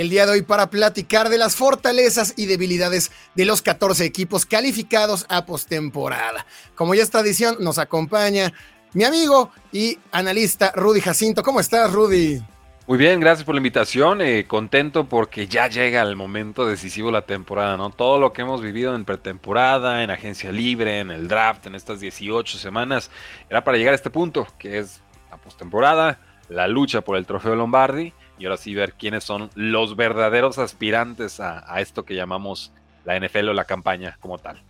El día de hoy para platicar de las fortalezas y debilidades de los 14 equipos calificados a postemporada. Como ya es tradición, nos acompaña mi amigo y analista Rudy Jacinto. ¿Cómo estás, Rudy? Muy bien, gracias por la invitación. Eh, contento porque ya llega el momento decisivo de la temporada, ¿no? Todo lo que hemos vivido en pretemporada, en agencia libre, en el draft, en estas 18 semanas, era para llegar a este punto, que es la postemporada, la lucha por el trofeo Lombardi y ahora sí ver quiénes son los verdaderos aspirantes a, esto que llamamos la NFL o la campaña como tal.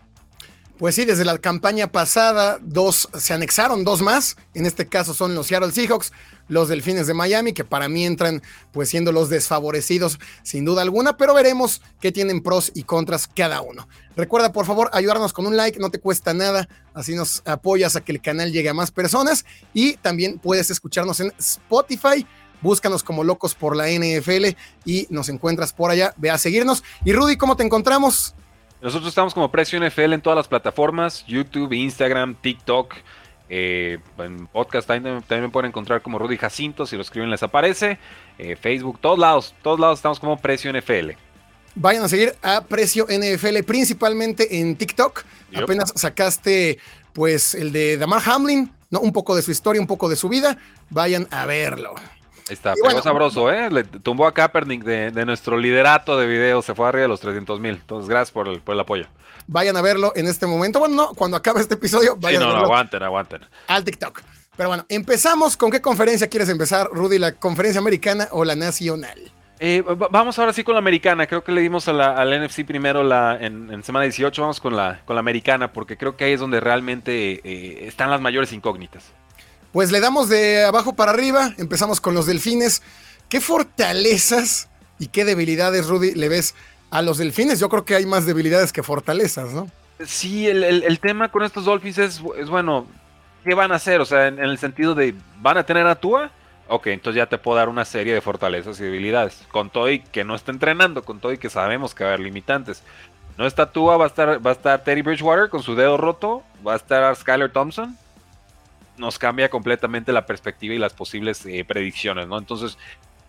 Pues sí, desde la campaña pasada, dos se anexaron, dos más. En este caso son los Seattle Seahawks, los Delfines de Miami, que para mí entran pues siendo los desfavorecidos sin duda alguna, pero veremos qué tienen pros y contras cada uno. Recuerda por favor ayudarnos con un like, no te cuesta nada, así nos apoyas a que el canal llegue a más personas y también puedes escucharnos en Spotify Búscanos como locos por la NFL y nos encuentras por allá. Ve a seguirnos. Y Rudy, ¿cómo te encontramos? Nosotros estamos como Precio NFL en todas las plataformas: YouTube, Instagram, TikTok. Eh, en podcast también, me pueden encontrar como Rudy Jacinto, si lo escriben les aparece. Eh, Facebook, todos lados, todos lados estamos como Precio NFL. Vayan a seguir a Precio NFL, principalmente en TikTok. Apenas sacaste pues el de Damar Hamlin, ¿no? un poco de su historia, un poco de su vida. Vayan a verlo. Está, pegó sabroso, ¿eh? Le tumbó a Kaepernick de, nuestro liderato de videos, se fue arriba de los 300 mil. Entonces, gracias por el, por el, apoyo. Vayan a verlo en este momento. Bueno, no, cuando acabe este episodio, vayan sí, no, a verlo. aguanten, aguanten. Al TikTok. Pero bueno, empezamos. ¿Con qué conferencia quieres empezar, Rudy? ¿La conferencia americana o la nacional? Eh, vamos ahora sí con la americana. Creo que le dimos a la, al NFC primero la, en, semana 18. Vamos con la, con la americana, porque creo que ahí es donde realmente eh, están las mayores incógnitas. Pues le damos de abajo para arriba, empezamos con los delfines. ¿Qué fortalezas y qué debilidades, Rudy, le ves a los delfines? Yo creo que hay más debilidades que fortalezas, ¿no? Sí, el, tema con estos Dolphins es, bueno, ¿qué van a hacer? O sea, en, el sentido de, ¿van a tener a Tua? Ok, entonces ya te puedo dar una serie de fortalezas y debilidades. Con todo que no está entrenando, con todo que sabemos que va a haber limitantes. No está Tua, va a estar, va a estar Teddy Bridgewater con su dedo roto, va a estar Skyler Thompson, nos cambia completamente la perspectiva y las posibles eh, predicciones, ¿no? Entonces,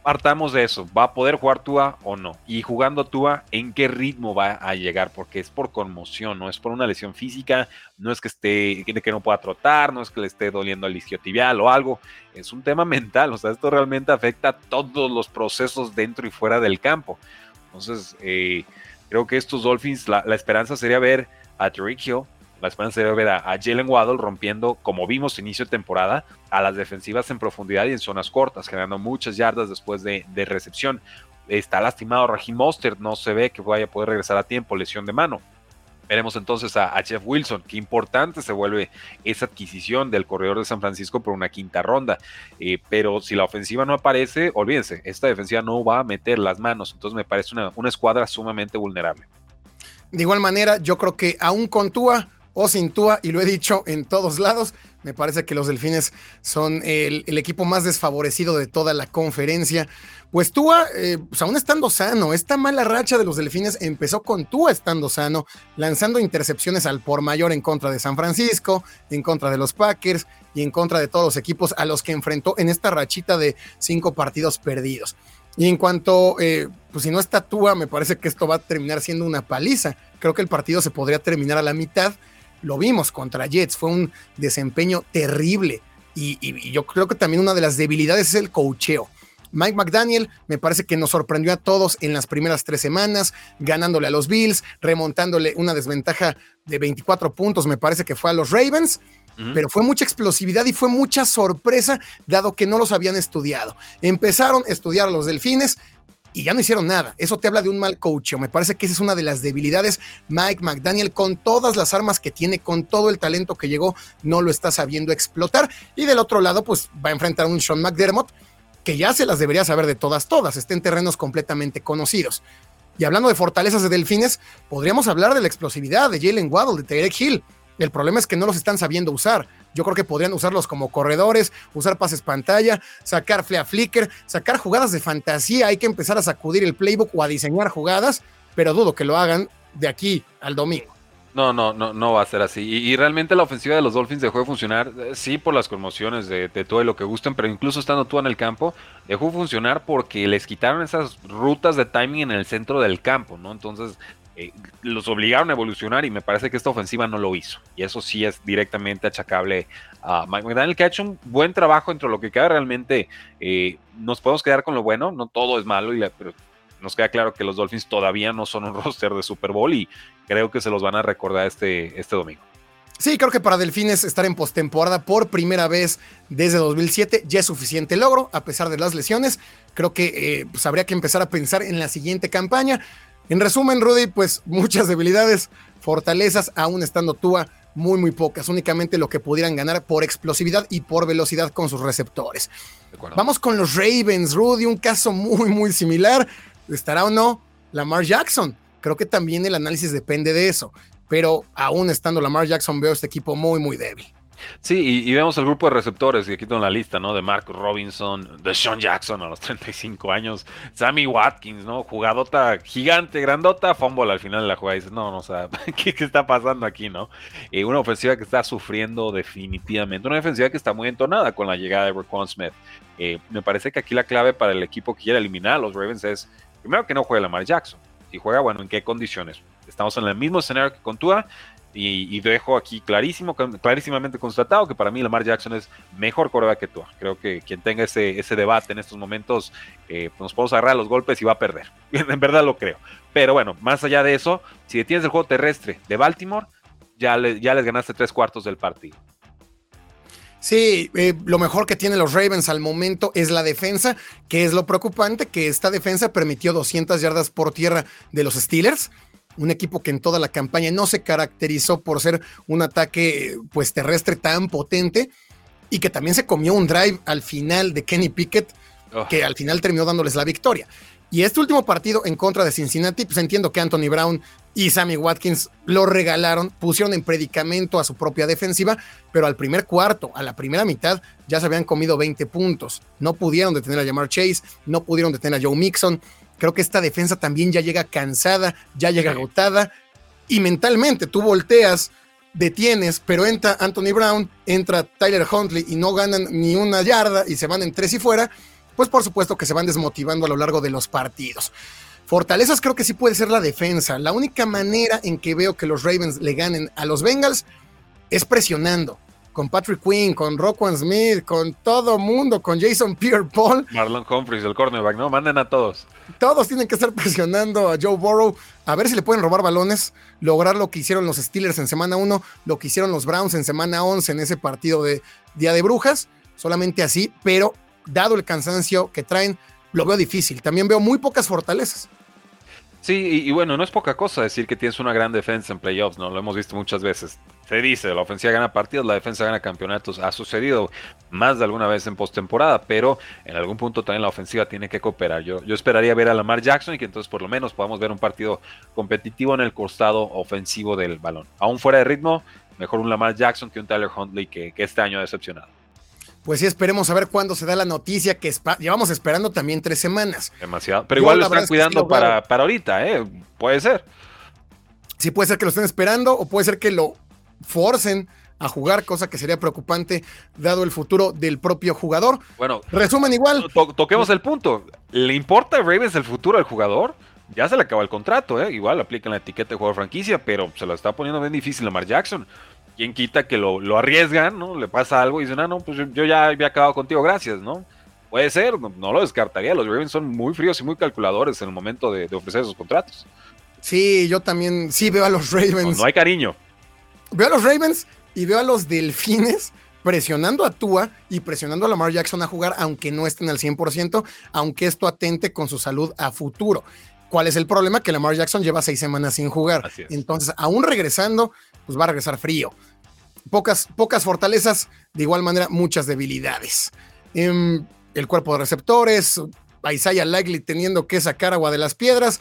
partamos de eso, ¿va a poder jugar Tua o no? Y jugando Tua, ¿en qué ritmo va a llegar? Porque es por conmoción, no es por una lesión física, no es que esté, que no pueda trotar, no es que le esté doliendo el isquiotibial o algo, es un tema mental, o sea, esto realmente afecta a todos los procesos dentro y fuera del campo. Entonces, eh, creo que estos Dolphins, la, esperanza sería ver a Hill la esperanza de ver a, Jalen Waddle rompiendo, como vimos inicio de temporada, a las defensivas en profundidad y en zonas cortas, generando muchas yardas después de, recepción. Está lastimado Raheem Mostert, no se ve que vaya a poder regresar a tiempo, lesión de mano. Veremos entonces a, Jeff Wilson. Qué importante se vuelve esa adquisición del corredor de San Francisco por una quinta ronda. Eh, pero si la ofensiva no aparece, olvídense, esta defensiva no va a meter las manos. Entonces me parece una, una escuadra sumamente vulnerable. De igual manera, yo creo que aún con Tua o sin Tua, y lo he dicho en todos lados, me parece que los Delfines son el, equipo más desfavorecido de toda la conferencia. Pues Tua, eh, pues aún estando sano, esta mala racha de los Delfines empezó con Tua estando sano, lanzando intercepciones al por mayor en contra de San Francisco, en contra de los Packers y en contra de todos los equipos a los que enfrentó en esta rachita de cinco partidos perdidos. Y en cuanto, eh, pues si no está Tua, me parece que esto va a terminar siendo una paliza. Creo que el partido se podría terminar a la mitad lo vimos contra Jets, fue un desempeño terrible. Y, yo creo que también una de las debilidades es el cocheo. Mike McDaniel me parece que nos sorprendió a todos en las primeras tres semanas, ganándole a los Bills, remontándole una desventaja de 24 puntos, me parece que fue a los Ravens, pero fue mucha explosividad y fue mucha sorpresa, dado que no los habían estudiado. Empezaron a estudiar a los Delfines, y ya no hicieron nada. Eso te habla de un mal coach. Me parece que esa es una de las debilidades. Mike McDaniel, con todas las armas que tiene, con todo el talento que llegó, no lo está sabiendo explotar. Y del otro lado, pues va a enfrentar a un Sean McDermott que ya se las debería saber de todas, todas. Está en terrenos completamente conocidos. Y hablando de fortalezas de Delfines, podríamos hablar de la explosividad de Jalen Waddle, de Tarek Hill. El problema es que no los están sabiendo usar. Yo creo que podrían usarlos como corredores, usar pases pantalla, sacar flea flicker, sacar jugadas de fantasía. Hay que empezar a sacudir el playbook o a diseñar jugadas, pero dudo que lo hagan de aquí al domingo. No, no, no, no va a ser así. Y, realmente la ofensiva de los Dolphins dejó de funcionar, eh, sí, por las conmociones de, todo y lo que gusten, pero incluso estando tú en el campo, dejó de funcionar porque les quitaron esas rutas de timing en el centro del campo, ¿no? Entonces, eh, los obligaron a evolucionar y me parece que esta ofensiva no lo hizo. Y eso sí es directamente achacable a Mike McDaniel, que ha hecho un buen trabajo entre lo que queda realmente. Eh, nos podemos quedar con lo bueno, no todo es malo, y pero nos queda claro que los Dolphins todavía no son un roster de Super Bowl y creo que se los van a recordar este, este domingo. Sí, creo que para Delfines estar en postemporada por primera vez desde 2007 ya es suficiente logro, a pesar de las lesiones. Creo que eh, pues habría que empezar a pensar en la siguiente campaña. En resumen, Rudy, pues muchas debilidades, fortalezas, aún estando Tua, muy, muy pocas. Únicamente lo que pudieran ganar por explosividad y por velocidad con sus receptores. Vamos con los Ravens, Rudy, un caso muy, muy similar. ¿Estará o no Lamar Jackson? Creo que también el análisis depende de eso, pero aún estando Lamar Jackson veo este equipo muy, muy débil. Sí, y, vemos el grupo de receptores, y aquí tengo la lista, ¿no? De Mark Robinson, de Sean Jackson a los 35 años, Sammy Watkins, ¿no? Jugadota gigante, grandota, fumble al final de la jugada. dices, no, no, o sea, ¿qué, está pasando aquí, no? Eh, una ofensiva que está sufriendo definitivamente, una ofensiva que está muy entonada con la llegada de Raquan Smith. Eh, me parece que aquí la clave para el equipo que quiere eliminar a los Ravens es, primero que no juegue Lamar Jackson, y juega, bueno, ¿en qué condiciones? Estamos en el mismo escenario que con Tua y, dejo aquí clarísimo, clarísimamente constatado que para mí Lamar Jackson es mejor coreback que Tua. Creo que quien tenga ese, ese debate en estos momentos eh, nos podemos agarrar los golpes y va a perder. en verdad lo creo. Pero bueno, más allá de eso, si detienes el juego terrestre de Baltimore, ya, ya les ganaste tres cuartos del partido. Sí, eh, lo mejor que tienen los Ravens al momento es la defensa, que es lo preocupante, que esta defensa permitió 200 yardas por tierra de los Steelers, un equipo que en toda la campaña no se caracterizó por ser un ataque pues terrestre tan potente y que también se comió un drive al final de Kenny Pickett, oh. que al final terminó dándoles la victoria. Y este último partido en contra de Cincinnati, pues entiendo que Anthony Brown y Sammy Watkins lo regalaron, pusieron en predicamento a su propia defensiva, pero al primer cuarto, a la primera mitad, ya se habían comido 20 puntos. No pudieron detener a Jamar Chase, no pudieron detener a Joe Mixon. Creo que esta defensa también ya llega cansada, ya llega agotada y mentalmente tú volteas, detienes, pero entra Anthony Brown, entra Tyler Huntley y no ganan ni una yarda y se van en tres y fuera pues por supuesto que se van desmotivando a lo largo de los partidos. Fortalezas creo que sí puede ser la defensa. La única manera en que veo que los Ravens le ganen a los Bengals es presionando. Con Patrick Quinn, con Roquan Smith, con todo mundo, con Jason Pierre-Paul. Marlon Humphries, el cornerback, ¿no? Manden a todos. Todos tienen que estar presionando a Joe Burrow a ver si le pueden robar balones, lograr lo que hicieron los Steelers en semana 1, lo que hicieron los Browns en semana 11 en ese partido de Día de Brujas. Solamente así, pero dado el cansancio que traen, lo veo difícil. También veo muy pocas fortalezas. Sí, y, bueno, no es poca cosa decir que tienes una gran defensa en playoffs, ¿no? Lo hemos visto muchas veces. Se dice, la ofensiva gana partidos, la defensa gana campeonatos. Ha sucedido más de alguna vez en postemporada, pero en algún punto también la ofensiva tiene que cooperar. Yo, yo esperaría ver a Lamar Jackson y que entonces por lo menos podamos ver un partido competitivo en el costado ofensivo del balón. Aún fuera de ritmo, mejor un Lamar Jackson que un Tyler Huntley que, que este año ha decepcionado pues sí, esperemos a ver cuándo se da la noticia que llevamos esperando también tres semanas. Demasiado. Pero igual lo están cuidando para, para ahorita, ¿eh? Puede ser. Sí, puede ser que lo estén esperando o puede ser que lo forcen a jugar, cosa que sería preocupante dado el futuro del propio jugador. Bueno, resumen igual. toquemos el punto. ¿Le importa a Ravens el futuro del jugador? Ya se le acaba el contrato, ¿eh? Igual aplican la etiqueta de jugador franquicia, pero se lo está poniendo bien difícil a Mar Jackson quién quita que lo, lo, arriesgan, ¿no? Le pasa algo y dicen, ah, no, pues yo, ya había acabado contigo, gracias, ¿no? Puede ser, no, lo descartaría. Los Ravens son muy fríos y muy calculadores en el momento de, ofrecer esos contratos. Sí, yo también, sí veo a los Ravens. No, hay cariño. Veo a los Ravens y veo a los Delfines presionando a Tua y presionando a Lamar Jackson a jugar, aunque no estén al 100%, aunque esto atente con su salud a futuro. ¿Cuál es el problema? Que Lamar Jackson lleva seis semanas sin jugar. Entonces, aún regresando, pues va a regresar frío. Pocas, pocas fortalezas, de igual manera, muchas debilidades. Em, el cuerpo de receptores, Isaiah Likely teniendo que sacar agua de las piedras.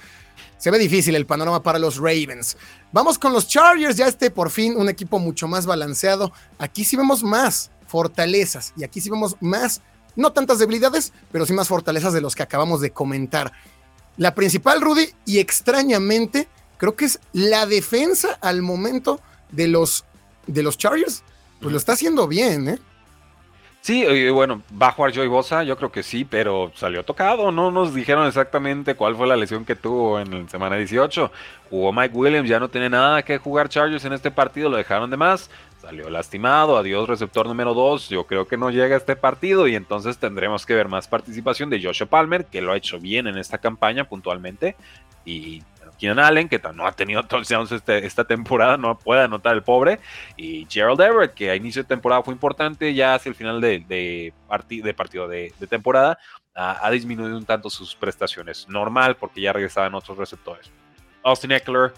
se ve difícil el panorama para los Ravens. Vamos con los Chargers, ya este por fin un equipo mucho más balanceado. Aquí sí vemos más fortalezas y aquí sí vemos más, no tantas debilidades, pero sí más fortalezas de los que acabamos de comentar. La principal, Rudy, y extrañamente, creo que es la defensa al momento de los, de los Chargers. Pues lo está haciendo bien, ¿eh? Sí, bueno, va a jugar Joey Bosa, yo creo que sí, pero salió tocado. No nos dijeron exactamente cuál fue la lesión que tuvo en la semana 18. Jugó Mike Williams, ya no tiene nada que jugar Chargers en este partido, lo dejaron de más. Salió lastimado, adiós receptor número 2. Yo creo que no llega a este partido y entonces tendremos que ver más participación de Joshua Palmer, que lo ha hecho bien en esta campaña puntualmente. Y Keenan Allen, que no ha tenido touchdowns este, esta temporada, no puede anotar el pobre. Y Gerald Everett, que a inicio de temporada fue importante, ya hacia el final de, de, de partido de, temporada, ha, disminuido un tanto sus prestaciones. Normal, porque ya regresaban otros receptores. Austin Eckler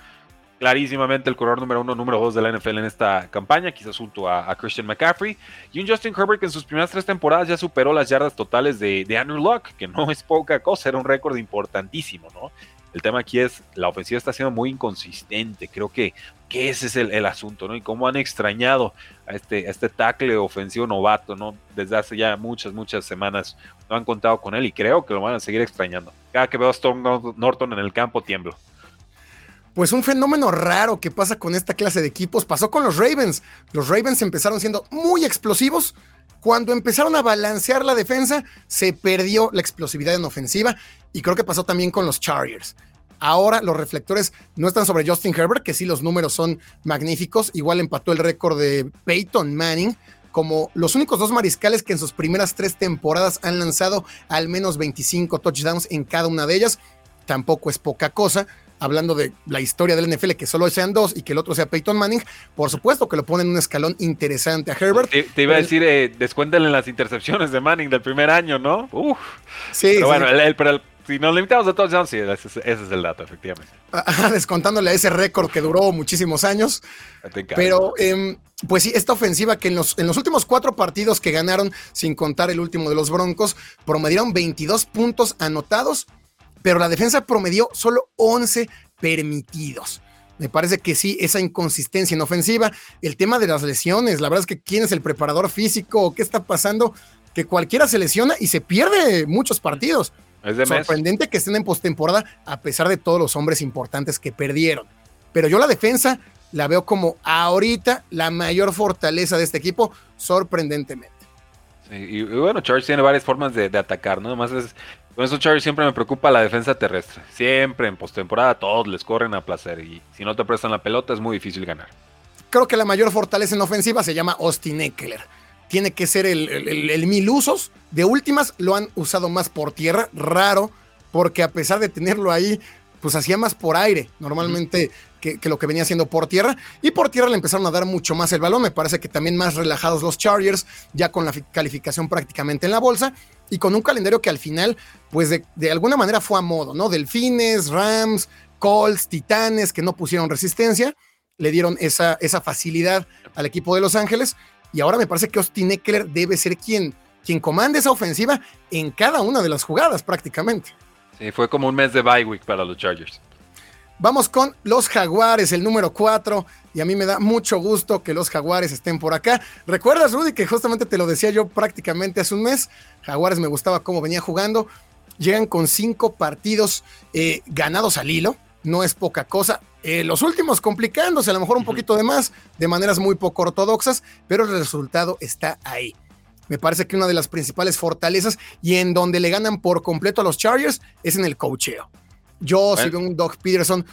clarísimamente el corredor número uno, número dos de la NFL en esta campaña, quizás junto a, Christian McCaffrey. Y un Justin Herbert que en sus primeras tres temporadas ya superó las yardas totales de, Andrew Luck, que no es poca cosa, era un récord importantísimo, ¿no? El tema aquí es, la ofensiva está siendo muy inconsistente, creo que, ese es el, asunto, ¿no? Y cómo han extrañado a este, este tackle ofensivo novato, ¿no? Desde hace ya muchas, muchas semanas no han contado con él y creo que lo van a seguir extrañando. Cada que veo a Storm Norton en el campo tiemblo pues un fenómeno raro que pasa con esta clase de equipos pasó con los Ravens. Los Ravens empezaron siendo muy explosivos. Cuando empezaron a balancear la defensa, se perdió la explosividad en ofensiva y creo que pasó también con los Chargers. Ahora los reflectores no están sobre Justin Herbert, que sí los números son magníficos. Igual empató el récord de Peyton Manning como los únicos dos mariscales que en sus primeras tres temporadas han lanzado al menos 25 touchdowns en cada una de ellas. Tampoco es poca cosa hablando de la historia del NFL, que solo sean dos y que el otro sea Peyton Manning, por supuesto que lo ponen en un escalón interesante a Herbert. Te, iba a decir, eh, descuéntenle las intercepciones de Manning del primer año, ¿no? Uf. Sí. Pero bueno, pero si nos limitamos a todos, sí, ese, es el dato, efectivamente. descontándole a ese récord que duró muchísimos años. Pero, em, pues sí, esta ofensiva que en los, en los últimos cuatro partidos que ganaron, sin contar el último de los Broncos, promedieron 22 puntos anotados pero la defensa promedió solo 11 permitidos. Me parece que sí, esa inconsistencia en ofensiva, el tema de las lesiones, la verdad es que quién es el preparador físico, qué está pasando, que cualquiera se lesiona y se pierde muchos partidos. Es Sorprendente que estén en postemporada a pesar de todos los hombres importantes que perdieron. Pero yo la defensa la veo como ahorita la mayor fortaleza de este equipo, sorprendentemente. y, bueno, Charles tiene varias formas de, de atacar, ¿no? Además es con eso, Charlie, siempre me preocupa la defensa terrestre. Siempre en postemporada todos les corren a placer y si no te prestan la pelota es muy difícil ganar. Creo que la mayor fortaleza en ofensiva se llama Austin Eckler. Tiene que ser el, el mil usos. De últimas lo han usado más por tierra, raro, porque a pesar de tenerlo ahí, pues hacía más por aire normalmente que, lo que venía haciendo por tierra. Y por tierra le empezaron a dar mucho más el balón. Me parece que también más relajados los Chargers, ya con la calificación prácticamente en la bolsa. Y con un calendario que al final, pues de, alguna manera fue a modo, ¿no? Delfines, Rams, Colts, Titanes, que no pusieron resistencia, le dieron esa, esa facilidad al equipo de Los Ángeles. Y ahora me parece que Austin Eckler debe ser quien, quien comande esa ofensiva en cada una de las jugadas prácticamente. Sí, fue como un mes de bye week para los Chargers. Vamos con los Jaguares, el número 4. Y a mí me da mucho gusto que los Jaguares estén por acá. ¿Recuerdas, Rudy, que justamente te lo decía yo prácticamente hace un mes? Jaguares me gustaba cómo venía jugando. Llegan con cinco partidos eh, ganados al hilo. No es poca cosa. Eh, los últimos complicándose, a lo mejor un poquito de más, de maneras muy poco ortodoxas, pero el resultado está ahí. Me parece que una de las principales fortalezas y en donde le ganan por completo a los Chargers es en el coacheo. Yo sigo un Doug Peterson,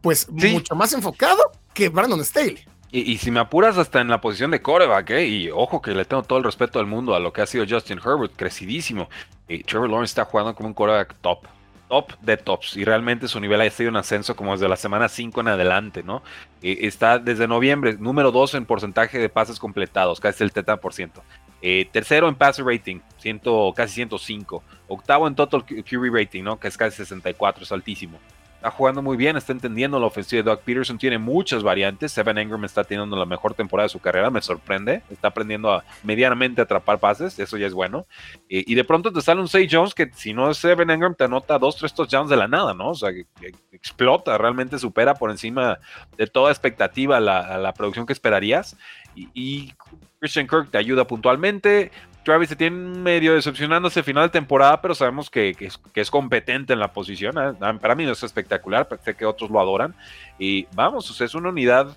pues mucho más enfocado que Brandon Staley. Y, si me apuras hasta en la posición de coreback, ¿eh? y ojo que le tengo todo el respeto del mundo a lo que ha sido Justin Herbert, crecidísimo. Y Trevor Lawrence está jugando como un coreback top, top de tops, y realmente su nivel ha sido un ascenso como desde la semana 5 en adelante, ¿no? está desde noviembre, número 2 en porcentaje de pases completados, casi el 30%. Eh, tercero en passer rating, ciento, casi 105. Octavo en total QB rating, ¿no? Que es casi 64, es altísimo. Está jugando muy bien, está entendiendo la ofensiva de Doug Peterson, tiene muchas variantes. Evan Engram está teniendo la mejor temporada de su carrera, me sorprende. Está aprendiendo a medianamente atrapar pases, eso ya es bueno. y de pronto te sale un Say Jones que si no es Evan Engram te anota dos, tres touchdowns de la nada, ¿no? O sea, que, explota, realmente supera por encima de toda expectativa la, producción que esperarías. Y Christian Kirk te ayuda puntualmente. Travis se tiene medio decepcionándose final de temporada, pero sabemos que, es, competente en la posición. ¿eh? Ah, para mí no es espectacular, sé que otros lo adoran. Y vamos, es una unidad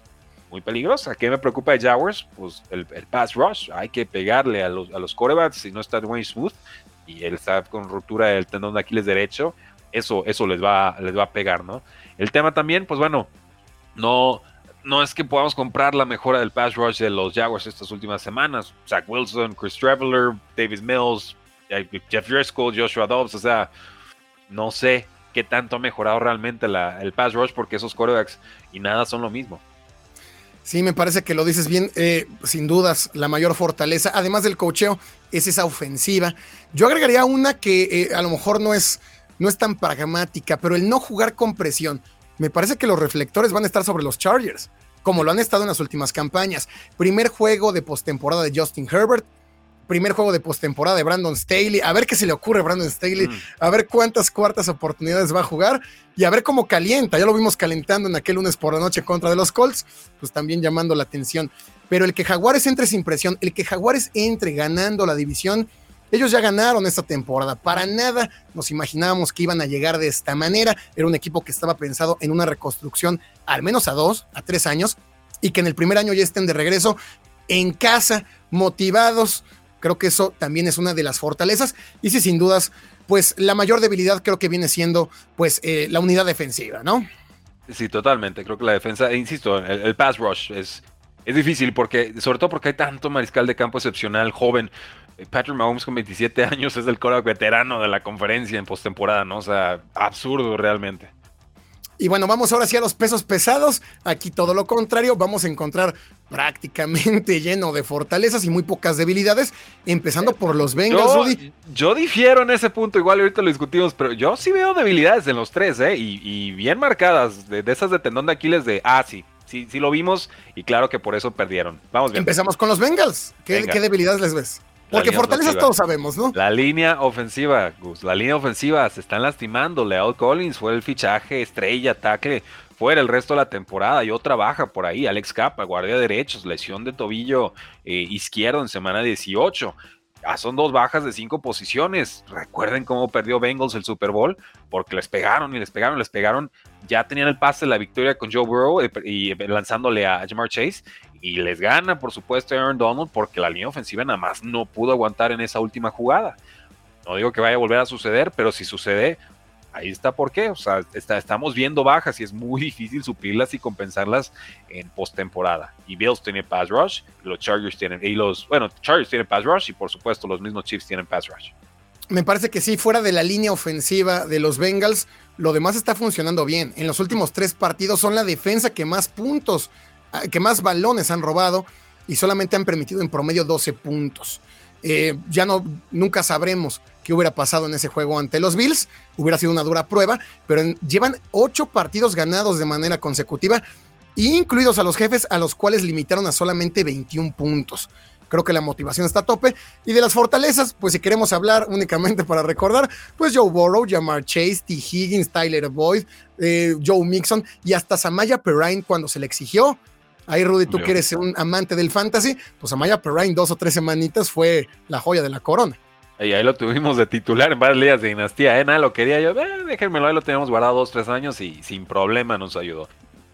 muy peligrosa. ¿Qué me preocupa de Jaguars? Pues el, pass rush. Hay que pegarle a los, a los corebacks si no está muy Smooth y él está con ruptura del tendón de Aquiles derecho. Eso, eso les, va, les va a pegar, ¿no? El tema también, pues bueno, no no es que podamos comprar la mejora del pass rush de los Jaguars estas últimas semanas. Zach Wilson, Chris Traveler, Davis Mills, Jeff Driscoll, Joshua Dobbs. O sea, no sé qué tanto ha mejorado realmente el pass rush porque esos quarterbacks y nada son lo mismo. Sí, me parece que lo dices bien. Eh, sin dudas, la mayor fortaleza, además del cocheo, es esa ofensiva. Yo agregaría una que eh, a lo mejor no es, no es tan pragmática, pero el no jugar con presión me parece que los reflectores van a estar sobre los Chargers, como lo han estado en las últimas campañas. Primer juego de postemporada de Justin Herbert, primer juego de postemporada de Brandon Staley, a ver qué se le ocurre a Brandon Staley, mm. a ver cuántas cuartas oportunidades va a jugar y a ver cómo calienta. Ya lo vimos calentando en aquel lunes por la noche contra de los Colts, pues también llamando la atención. Pero el que Jaguares entre sin presión, el que Jaguares entre ganando la división, ellos ya ganaron esta temporada. Para nada nos imaginábamos que iban a llegar de esta manera. Era un equipo que estaba pensado en una reconstrucción al menos a dos, a tres años, y que en el primer año ya estén de regreso en casa, motivados. Creo que eso también es una de las fortalezas. Y sí, sin dudas, pues la mayor debilidad creo que viene siendo pues eh, la unidad defensiva, ¿no? Sí, totalmente. Creo que la defensa, e insisto, el, el pass rush es, es difícil porque, sobre todo porque hay tanto mariscal de campo excepcional, joven. Patrick Mahomes con 27 años es el coreback veterano de la conferencia en postemporada, ¿no? O sea, absurdo realmente. Y bueno, vamos ahora sí a los pesos pesados. Aquí todo lo contrario, vamos a encontrar prácticamente lleno de fortalezas y muy pocas debilidades, empezando por los Bengals. Yo, yo difiero en ese punto, igual ahorita lo discutimos, pero yo sí veo debilidades en los tres, ¿eh? Y, bien marcadas, de, esas de tendón de Aquiles de, ah, sí, sí, sí lo vimos y claro que por eso perdieron. Vamos bien. Empezamos con los Bengals. ¿Qué, ¿qué debilidades les ves? Porque fortalezas todos sabemos, ¿no? La línea ofensiva, Gus, la línea ofensiva se están lastimando. Leal Collins fue el fichaje estrella, tackle, fuera el resto de la temporada y otra baja por ahí. Alex Capa, guardia derechos, lesión de tobillo eh, izquierdo en semana 18. Ya son dos bajas de cinco posiciones. Recuerden cómo perdió Bengals el Super Bowl, porque les pegaron y les pegaron, les pegaron. Ya tenían el pase de la victoria con Joe Burrow eh, y lanzándole a Jamar Chase y les gana, por supuesto, Aaron Donald porque la línea ofensiva nada más no pudo aguantar en esa última jugada. No digo que vaya a volver a suceder, pero si sucede, ahí está por qué. O sea, estamos viendo bajas y es muy difícil suplirlas y compensarlas en postemporada. Y Bills tiene pass rush, los Chargers tienen, y los, bueno, Chargers tienen pass rush y por supuesto los mismos Chiefs tienen pass rush. Me parece que sí, fuera de la línea ofensiva de los Bengals, lo demás está funcionando bien. En los últimos tres partidos son la defensa que más puntos Ah, que más balones han robado y solamente han permitido en promedio 12 puntos. Eh, ya no, nunca sabremos qué hubiera pasado en ese juego ante los Bills. Hubiera sido una dura prueba, pero llevan ocho partidos ganados de manera consecutiva, incluidos a los jefes, a los cuales limitaron a solamente 21 puntos. Creo que la motivación está a tope. Y de las fortalezas, pues si queremos hablar únicamente para recordar, pues Joe Burrow, Jamar Chase, T. Higgins, Tyler Boyd, eh, Joe Mixon y hasta Samaya Perrine cuando se le exigió Ahí, Rudy, tú que eres un amante del fantasy, pues Amaya Perrine dos o tres semanitas fue la joya de la corona. Y ahí lo tuvimos de titular en varias ligas de dinastía, ¿eh? Nada, lo quería yo, eh, déjenmelo, ahí lo tenemos guardado dos, tres años y sin problema nos ayudó.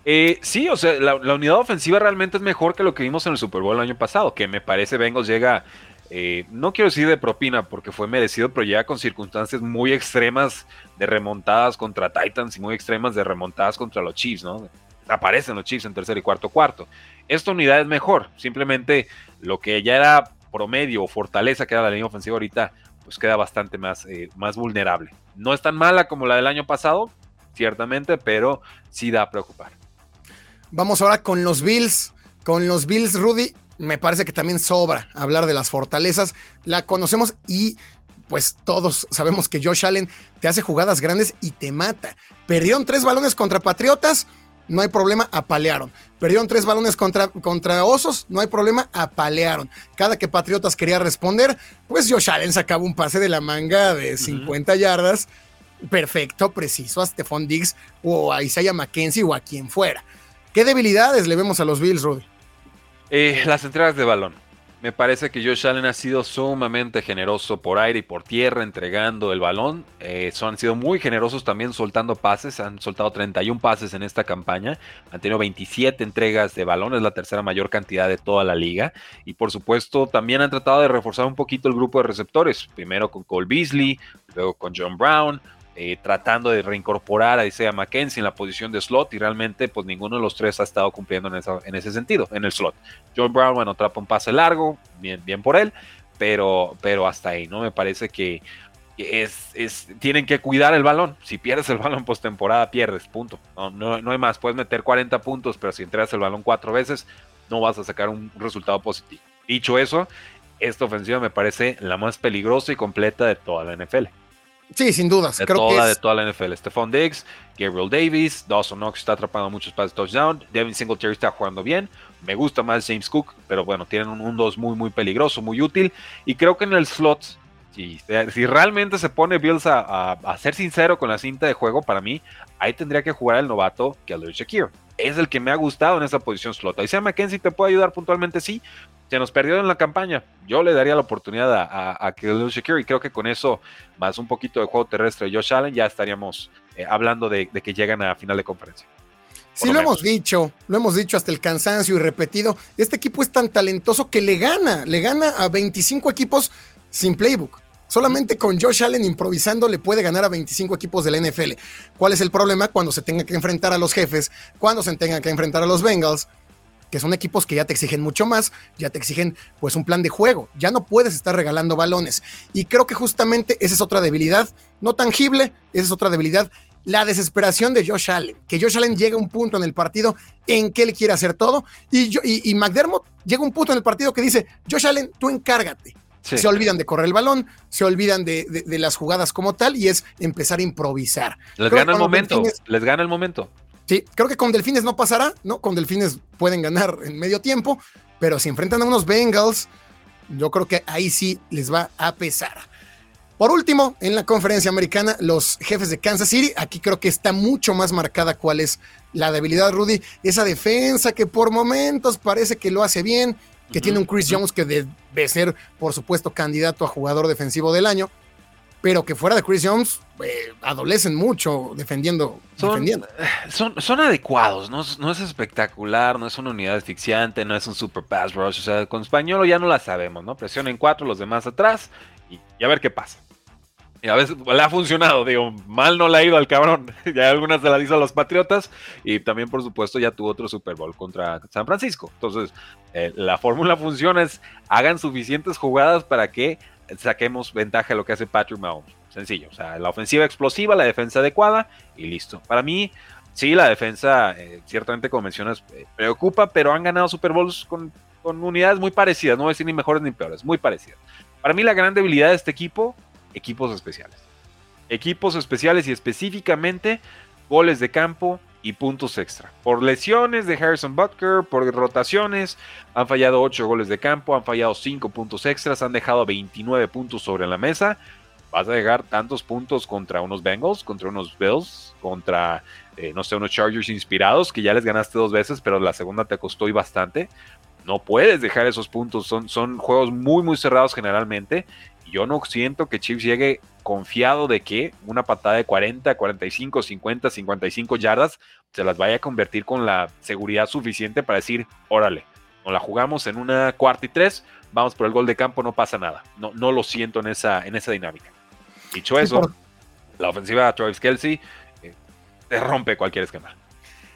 Eh, sí, o sea, la, unidad ofensiva realmente es mejor que lo que vimos en el Super Bowl el año pasado, que me parece Bengals llega, eh, no quiero decir de propina porque fue merecido, pero llega con circunstancias muy extremas de remontadas contra Titans y muy extremas de remontadas contra los Chiefs, ¿no? aparecen los Chiefs en tercer y cuarto cuarto. Esta unidad es mejor, simplemente lo que ya era promedio o fortaleza que era la línea ofensiva ahorita, pues queda bastante más, eh, más vulnerable. No es tan mala como la del año pasado, ciertamente, pero sí da a preocupar. Vamos ahora con los Bills. Con los Bills, Rudy, me parece que también sobra hablar de las fortalezas. La conocemos y pues todos sabemos que Josh Allen te hace jugadas grandes y te mata. Perdieron tres balones contra Patriotas, no hay problema, apalearon. Perdieron tres balones contra, contra Osos, no hay problema, apalearon. Cada que Patriotas quería responder, pues Josh Allen sacaba un pase de la manga de 50 yardas, perfecto, preciso a Stephon Diggs o a Isaiah McKenzie o a quien fuera. ¿Qué debilidades le vemos a los Bills, Rudy? Eh, las entregas de balón. Me parece que Josh Allen ha sido sumamente generoso por aire y por tierra entregando el balón. Eh, han sido muy generosos también soltando pases. Han soltado 31 pases en esta campaña. Han tenido 27 entregas de balón. Es la tercera mayor cantidad de toda la liga. Y por supuesto también han tratado de reforzar un poquito el grupo de receptores. Primero con Cole Beasley, luego con John Brown, eh, tratando de reincorporar a Isaiah McKenzie en la posición de slot y realmente pues ninguno de los tres ha estado cumpliendo en, ese sentido, en el slot. John Brown, bueno, atrapa un pase largo, bien, por él, pero, pero hasta ahí, ¿no? Me parece que es, es, tienen que cuidar el balón. Si pierdes el balón postemporada, pierdes, punto. No, no, no hay más, puedes meter 40 puntos, pero si entregas el balón cuatro veces, no vas a sacar un resultado positivo. Dicho eso, esta ofensiva me parece la más peligrosa y completa de toda la NFL. Sí, sin dudas. De toda, de toda la NFL. Stephon Diggs, Gabriel Davis, Dawson Knox está atrapando muchos pases touchdown. Devin Singletary está jugando bien. Me gusta más James Cook, pero bueno, tienen un 2 muy, muy peligroso, muy útil. Y creo que en el slot, si, si realmente se pone Bills a, a, ser sincero con la cinta de juego, para mí, ahí tendría que jugar el novato Khalil Shakir. Es el que me ha gustado en esa posición slot. Ahí sea McKenzie te puede ayudar puntualmente, sí, se nos perdió en la campaña. Yo le daría la oportunidad a, a, a Khalil Shakir y creo que con eso, más un poquito de juego terrestre de Josh Allen, ya estaríamos eh, hablando de, de, que llegan a final de conferencia. Sí, lo, lo hemos dicho, lo hemos dicho hasta el cansancio y repetido. Este equipo es tan talentoso que le gana, le gana a 25 equipos sin playbook. Solamente con Josh Allen improvisando le puede ganar a 25 equipos de la NFL. ¿Cuál es el problema? Cuando se tenga que enfrentar a los jefes, cuando se tenga que enfrentar a los Bengals, que son equipos que ya te exigen mucho más, ya te exigen pues un plan de juego, ya no puedes estar regalando balones. Y creo que justamente esa es otra debilidad, no tangible, esa es otra debilidad, la desesperación de Josh Allen, que Josh Allen llega a un punto en el partido en que él quiere hacer todo, y, yo, y, y McDermott llega a un punto en el partido que dice, Josh Allen, tú encárgate. Sí. Se olvidan de correr el balón, se olvidan de, de, de, las jugadas como tal y es empezar a improvisar. Les creo gana el momento, les gana el momento. Sí, creo que con Delfines no pasará, ¿no? Con Delfines pueden ganar en medio tiempo, pero si enfrentan a unos Bengals, yo creo que ahí sí les va a pesar. Por último, en la conferencia americana, los jefes de Kansas City, aquí creo que está mucho más marcada cuál es la debilidad, Rudy. Esa defensa que por momentos parece que lo hace bien, que uh -huh. tiene un Chris Jones que debe ser, por supuesto, candidato a jugador defensivo del año, pero que fuera de Chris Jones eh, adolecen mucho defendiendo. Son, defendiendo. son, son adecuados, ¿no? no es espectacular, no es una unidad asfixiante, no es un super pass rush. O sea, con español ya no la sabemos, ¿no? Presionen cuatro, los demás atrás y, y a ver qué pasa. Y a veces le ha funcionado, digo, mal no le ha ido al cabrón. ya algunas se las hizo a los Patriotas y también, por supuesto, ya tuvo otro Super Bowl contra San Francisco. Entonces, eh, la fórmula funciona es hagan suficientes jugadas para que saquemos ventaja de lo que hace Patrick Mahomes. Sencillo, o sea, la ofensiva explosiva, la defensa adecuada y listo. Para mí, sí, la defensa, eh, ciertamente, como mencionas, eh, preocupa, pero han ganado Super Bowls con, con unidades muy parecidas, no voy a decir ni mejores ni peores, muy parecidas. Para mí, la gran debilidad de este equipo equipos especiales. Equipos especiales y específicamente goles de campo y puntos extra. Por lesiones de Harrison Butker, por rotaciones, han fallado 8 goles de campo, han fallado 5 puntos extras, han dejado 29 puntos sobre la mesa. Vas a dejar tantos puntos contra unos Bengals, contra unos Bills, contra, eh, no sé, unos Chargers inspirados, que ya les ganaste dos veces, pero la segunda te costó y bastante. No puedes dejar esos puntos, son, son juegos muy, muy cerrados generalmente yo no siento que Chiefs llegue confiado de que una patada de 40, 45, 50, 55 yardas se las vaya a convertir con la seguridad suficiente para decir, órale, nos la jugamos en una cuarta y tres, vamos por el gol de campo, no pasa nada. No, no lo siento en esa, en esa dinámica. Dicho sí, eso, por... la ofensiva de Travis Kelsey eh, te rompe cualquier esquema.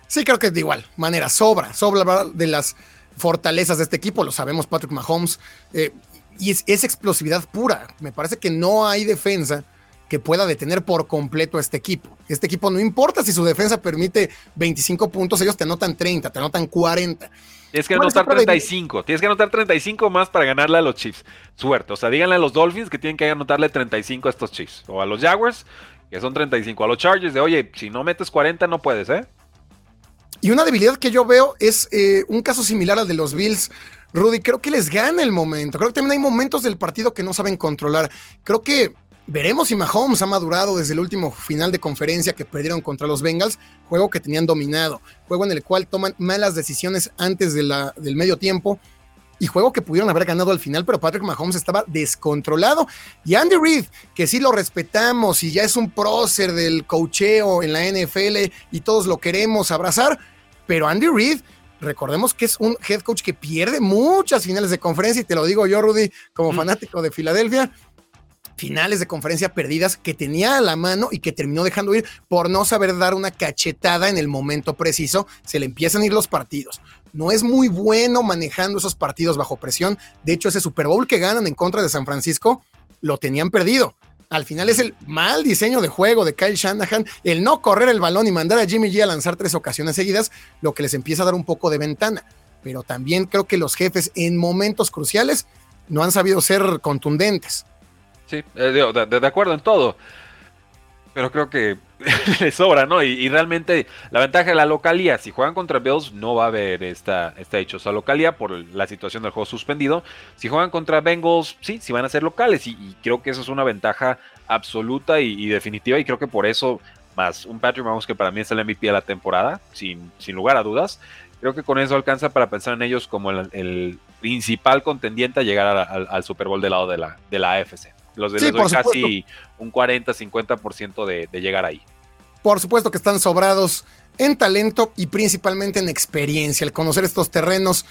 Sí, creo que es de igual manera, sobra, sobra de las fortalezas de este equipo, lo sabemos, Patrick Mahomes eh, y es, es, explosividad pura. Me parece que no hay defensa que pueda detener por completo a este equipo. Este equipo no importa si su defensa permite 25 puntos, ellos te anotan 30, te anotan 40. Tienes que anotar 35. Tienes que anotar 35 más para ganarle a los Chiefs. Suerte. O sea, díganle a los Dolphins que tienen que anotarle 35 a estos Chiefs. O a los Jaguars, que son 35. A los Chargers, de oye, si no metes 40, no puedes, ¿eh? Y una debilidad que yo veo es eh, un caso similar al de los Bills. Rudy, creo que les gana el momento. Creo que también hay momentos del partido que no saben controlar. Creo que veremos si Mahomes ha madurado desde el último final de conferencia que perdieron contra los Bengals, juego que tenían dominado, juego en el cual toman malas decisiones antes del medio tiempo y juego que pudieron haber ganado al final, pero Patrick Mahomes estaba descontrolado. Y Andy Reid, que sí lo respetamos y ya es un prócer del cocheo en la NFL y todos lo queremos abrazar, pero Andy Reid, recordemos que es un head coach que pierde muchas finales de conferencia, y te lo digo yo, Rudy, como mm. fanático de Filadelfia, finales de conferencia perdidas que tenía a la mano y que terminó dejando ir por no saber dar una cachetada en el momento preciso, se le empiezan a ir los partidos. No es muy bueno manejando esos partidos bajo presión. De hecho, ese Super Bowl que ganan en contra de San Francisco lo tenían perdido. Al final es el mal diseño de juego de Kyle Shanahan, el no correr el balón y mandar a Jimmy G a lanzar tres ocasiones seguidas, lo que les empieza a dar un poco de ventana. Pero también creo que los jefes en momentos cruciales no han sabido ser contundentes. Sí, eh, de, acuerdo en todo. Pero creo que le sobra, ¿no? Y, realmente la ventaja de la localía, si juegan contra Bills, no va a haber esta, esta dichosa localía por la situación del juego suspendido. Si juegan contra Bengals, sí, sí van a ser locales. Y, creo que eso es una ventaja absoluta y, definitiva. Y creo que por eso, más un Patrick Mahomes que para mí es el MVP de la temporada, sin, sin lugar a dudas. Creo que con eso alcanza para pensar en ellos como el, principal contendiente a llegar al Super Bowl del lado de la, de la AFC. Los de les casi un 40-50% de, de llegar ahí. Por supuesto que están sobrados en talento y principalmente en experiencia. El conocer estos terrenos,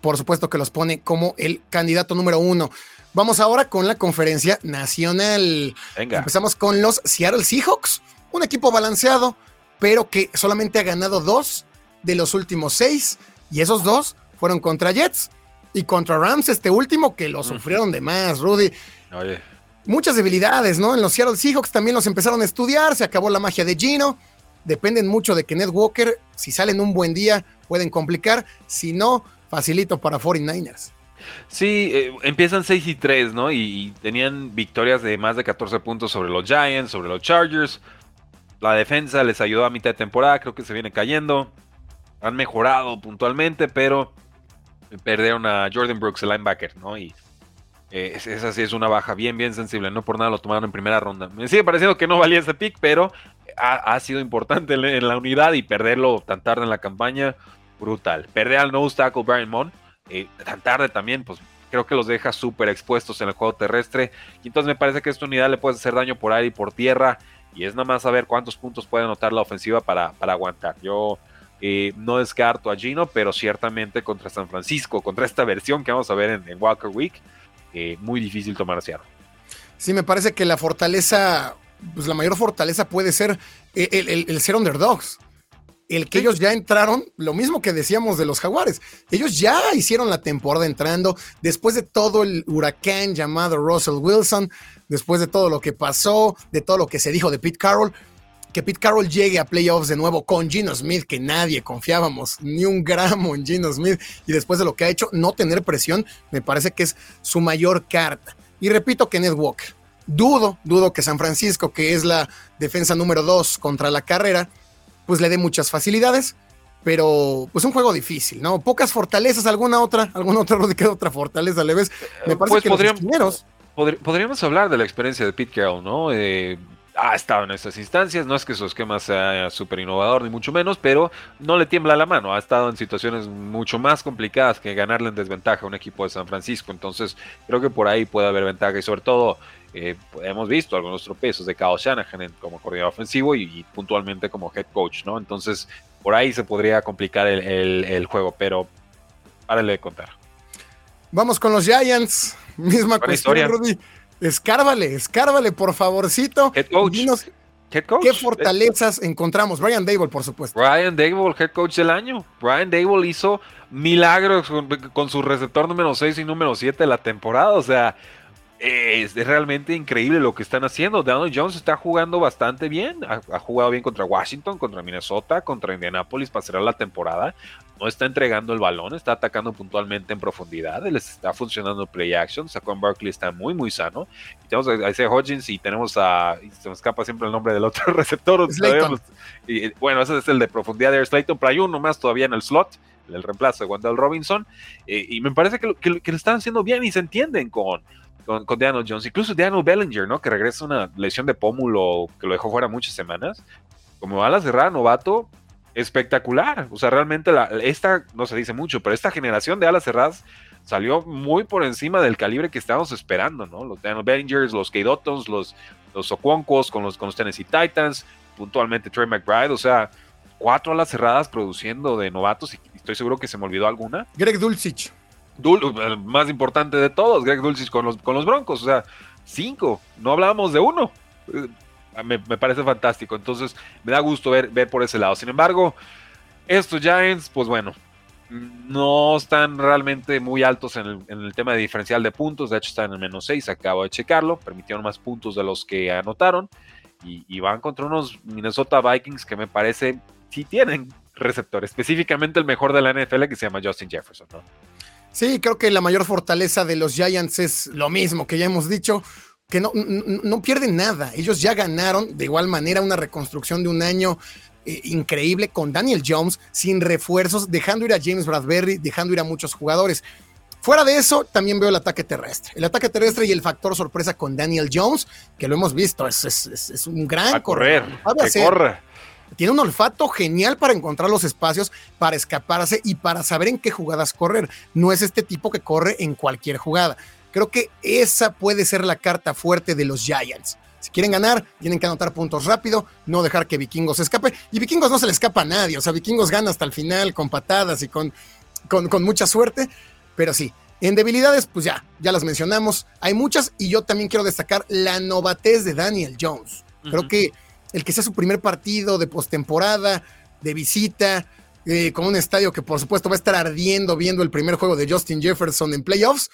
por supuesto que los pone como el candidato número uno. Vamos ahora con la conferencia nacional. Venga. Empezamos con los Seattle Seahawks, un equipo balanceado, pero que solamente ha ganado dos de los últimos seis, y esos dos fueron contra Jets y contra Rams, este último que lo sufrieron de más, Rudy. Muchas debilidades, ¿no? En los Seattle Seahawks también los empezaron a estudiar, se acabó la magia de Gino. Dependen mucho de que Ned Walker, si salen un buen día, pueden complicar. Si no, facilito para 49ers. Sí, eh, empiezan 6 y 3, ¿no? Y, tenían victorias de más de 14 puntos sobre los Giants, sobre los Chargers. La defensa les ayudó a mitad de temporada, creo que se viene cayendo. Han mejorado puntualmente, pero perdieron a Jordan Brooks, el linebacker, ¿no? Y eh, esa sí es una baja bien, bien sensible. No por nada lo tomaron en primera ronda. Me sigue pareciendo que no valía ese pick, pero ha, sido importante en la unidad y perderlo tan tarde en la campaña, brutal. Perder al no tackle Brian Mon eh, tan tarde también, pues creo que los deja súper expuestos en el juego terrestre. Y entonces me parece que esta unidad le puede hacer daño por aire y por tierra. Y es nada más saber cuántos puntos puede anotar la ofensiva para, para aguantar. Yo eh, no descarto a Gino, pero ciertamente contra San Francisco, contra esta versión que vamos a ver en Walker Week, muy difícil tomar hacia Sí, me parece que la fortaleza, pues la mayor fortaleza puede ser el, ser underdogs. El que ellos ya entraron, lo mismo que decíamos de los jaguares, ellos ya hicieron la temporada entrando, después de todo el huracán llamado Russell Wilson, después de todo lo que pasó, de todo lo que se dijo de Pete Carroll, que Pete Carroll llegue a playoffs de nuevo con Gino Smith, que nadie confiábamos ni un gramo en Gino Smith, y después de lo que ha hecho, no tener presión, me parece que es su mayor carta. Y repito que Ned Walker, dudo, dudo que San Francisco, que es la defensa número dos contra la carrera, pues le dé muchas facilidades, pero pues un juego difícil, ¿no? Pocas fortalezas, alguna otra, alguna otra, otra fortaleza le ves. Me parece pues que podríamos, podríamos hablar de la experiencia de Pete Carroll, ¿no? Eh, ha estado en estas instancias. No es que su esquema sea súper innovador, ni mucho menos, pero no le tiembla la mano. Ha estado en situaciones mucho más complicadas que ganarle en desventaja a un equipo de San Francisco. Entonces, creo que por ahí puede haber ventaja y sobre todo. Eh, hemos visto algunos tropiezos de Kyle Shanahan como coordinador ofensivo y, puntualmente como head coach, ¿no? Entonces, por ahí se podría complicar el, juego, pero párale de contar. Vamos con los Giants. Misma cuestión, Rudy. Escárvale, escárvale, por favorcito. Head coach. ¿Qué fortalezas encontramos? Brian Dable, por supuesto. Brian Dable, head coach del año. Brian Dable hizo milagros con, su receptor número 6 y número 7 de la temporada. O sea, es realmente increíble lo que están haciendo. Donald Jones está jugando bastante bien. Ha, jugado bien contra Washington, contra Minnesota, contra Indianapolis para cerrar la temporada. No está entregando el balón, está atacando puntualmente en profundidad. Les está funcionando el play action. Saquon Barkley está muy, muy sano. Y tenemos a Isaiah Hodgins y tenemos a. se me escapa siempre el nombre del otro receptor. Y, bueno, ese es el de profundidad de Air Slayton, pero hay uno más todavía en el slot el reemplazo de Wendell Robinson, eh, y me parece que, que, que, lo están haciendo bien y se entienden con, con, con Daniel Jones, incluso Daniel Bellinger, ¿no? Que regresa una lesión de pómulo que lo dejó fuera muchas semanas. Como ala cerrada, novato, espectacular. O sea, realmente esta, no se dice mucho, pero esta generación de alas cerradas salió muy por encima del calibre que estábamos esperando, ¿no? Los Daniel Bellingers, los Keydotons, los, los Oquoncos con los, con los Tennessee Titans, puntualmente Trey McBride, o sea, cuatro alas cerradas produciendo de novatos y estoy seguro que se me olvidó alguna. Greg Dulcich el más importante de todos, Greg Dulcich con los, con los Broncos, o sea, cinco, no hablábamos de uno. Eh, me, parece fantástico, entonces me da gusto ver, ver por ese lado. Sin embargo, estos Giants, pues bueno, no están realmente muy altos en el, tema de diferencial de puntos, de hecho están en menos 6, acabo de checarlo, permitieron más puntos de los que anotaron y, y van contra unos Minnesota Vikings que me parece sí tienen receptor, específicamente el mejor de la NFL que se llama Justin Jefferson. ¿no? Sí, creo que la mayor fortaleza de los Giants es lo mismo que ya hemos dicho, que no, no, pierden nada. Ellos ya ganaron de igual manera una reconstrucción de un año eh, increíble con Daniel Jones, sin refuerzos, dejando ir a James Bradbury, dejando ir a muchos jugadores. Fuera de eso, también veo el ataque terrestre. El ataque terrestre y el factor sorpresa con Daniel Jones, que lo hemos visto, es, es, un gran a correr. Que corre tiene un olfato genial para encontrar los espacios, para escaparse y para saber en qué jugadas correr. No es este tipo que corre en cualquier jugada. Creo que esa puede ser la carta fuerte de los Giants. Si quieren ganar, tienen que anotar puntos rápido, no dejar que Vikingos escape. Y Vikingos no se le escapa a nadie. O sea, Vikingos gana hasta el final con patadas y con, con, mucha suerte. Pero sí, en debilidades, pues ya, ya las mencionamos. Hay muchas y yo también quiero destacar la novatez de Daniel Jones. Creo que el que sea su primer partido de postemporada, de visita, eh, con un estadio que por supuesto va a estar ardiendo viendo el primer juego de Justin Jefferson en playoffs,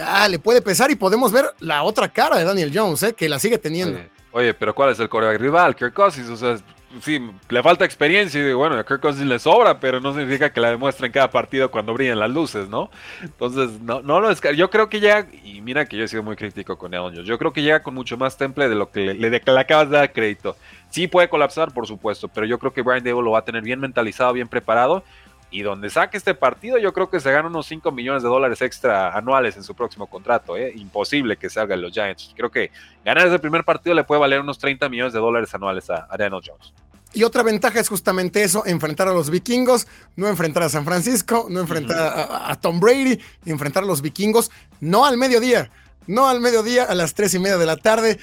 ah, le puede pesar y podemos ver la otra cara de Daniel Jones, eh, que la sigue teniendo. Oye, pero ¿cuál es el coreback rival? Kirk o sea, sí, le falta experiencia y bueno, a Kirk Cousins le sobra, pero no significa que la demuestre en cada partido cuando brillan las luces, ¿no? Entonces, no, no lo Yo creo que llega, y mira que yo he sido muy crítico con Aaron yo creo que llega con mucho más temple de lo que le, le, acabas de dar crédito. Sí puede colapsar, por supuesto, pero yo creo que Brian Dable lo va a tener bien mentalizado, bien preparado. Y donde saque este partido, yo creo que se gana unos 5 millones de dólares extra anuales en su próximo contrato. ¿eh? Imposible que salga los Giants. Creo que ganar ese primer partido le puede valer unos 30 millones de dólares anuales a, a Daniel Jones. Y otra ventaja es justamente eso, enfrentar a los vikingos, no enfrentar a San Francisco, no enfrentar a, Tom Brady, enfrentar a los vikingos, no al mediodía, no al mediodía, a las tres y media de la tarde.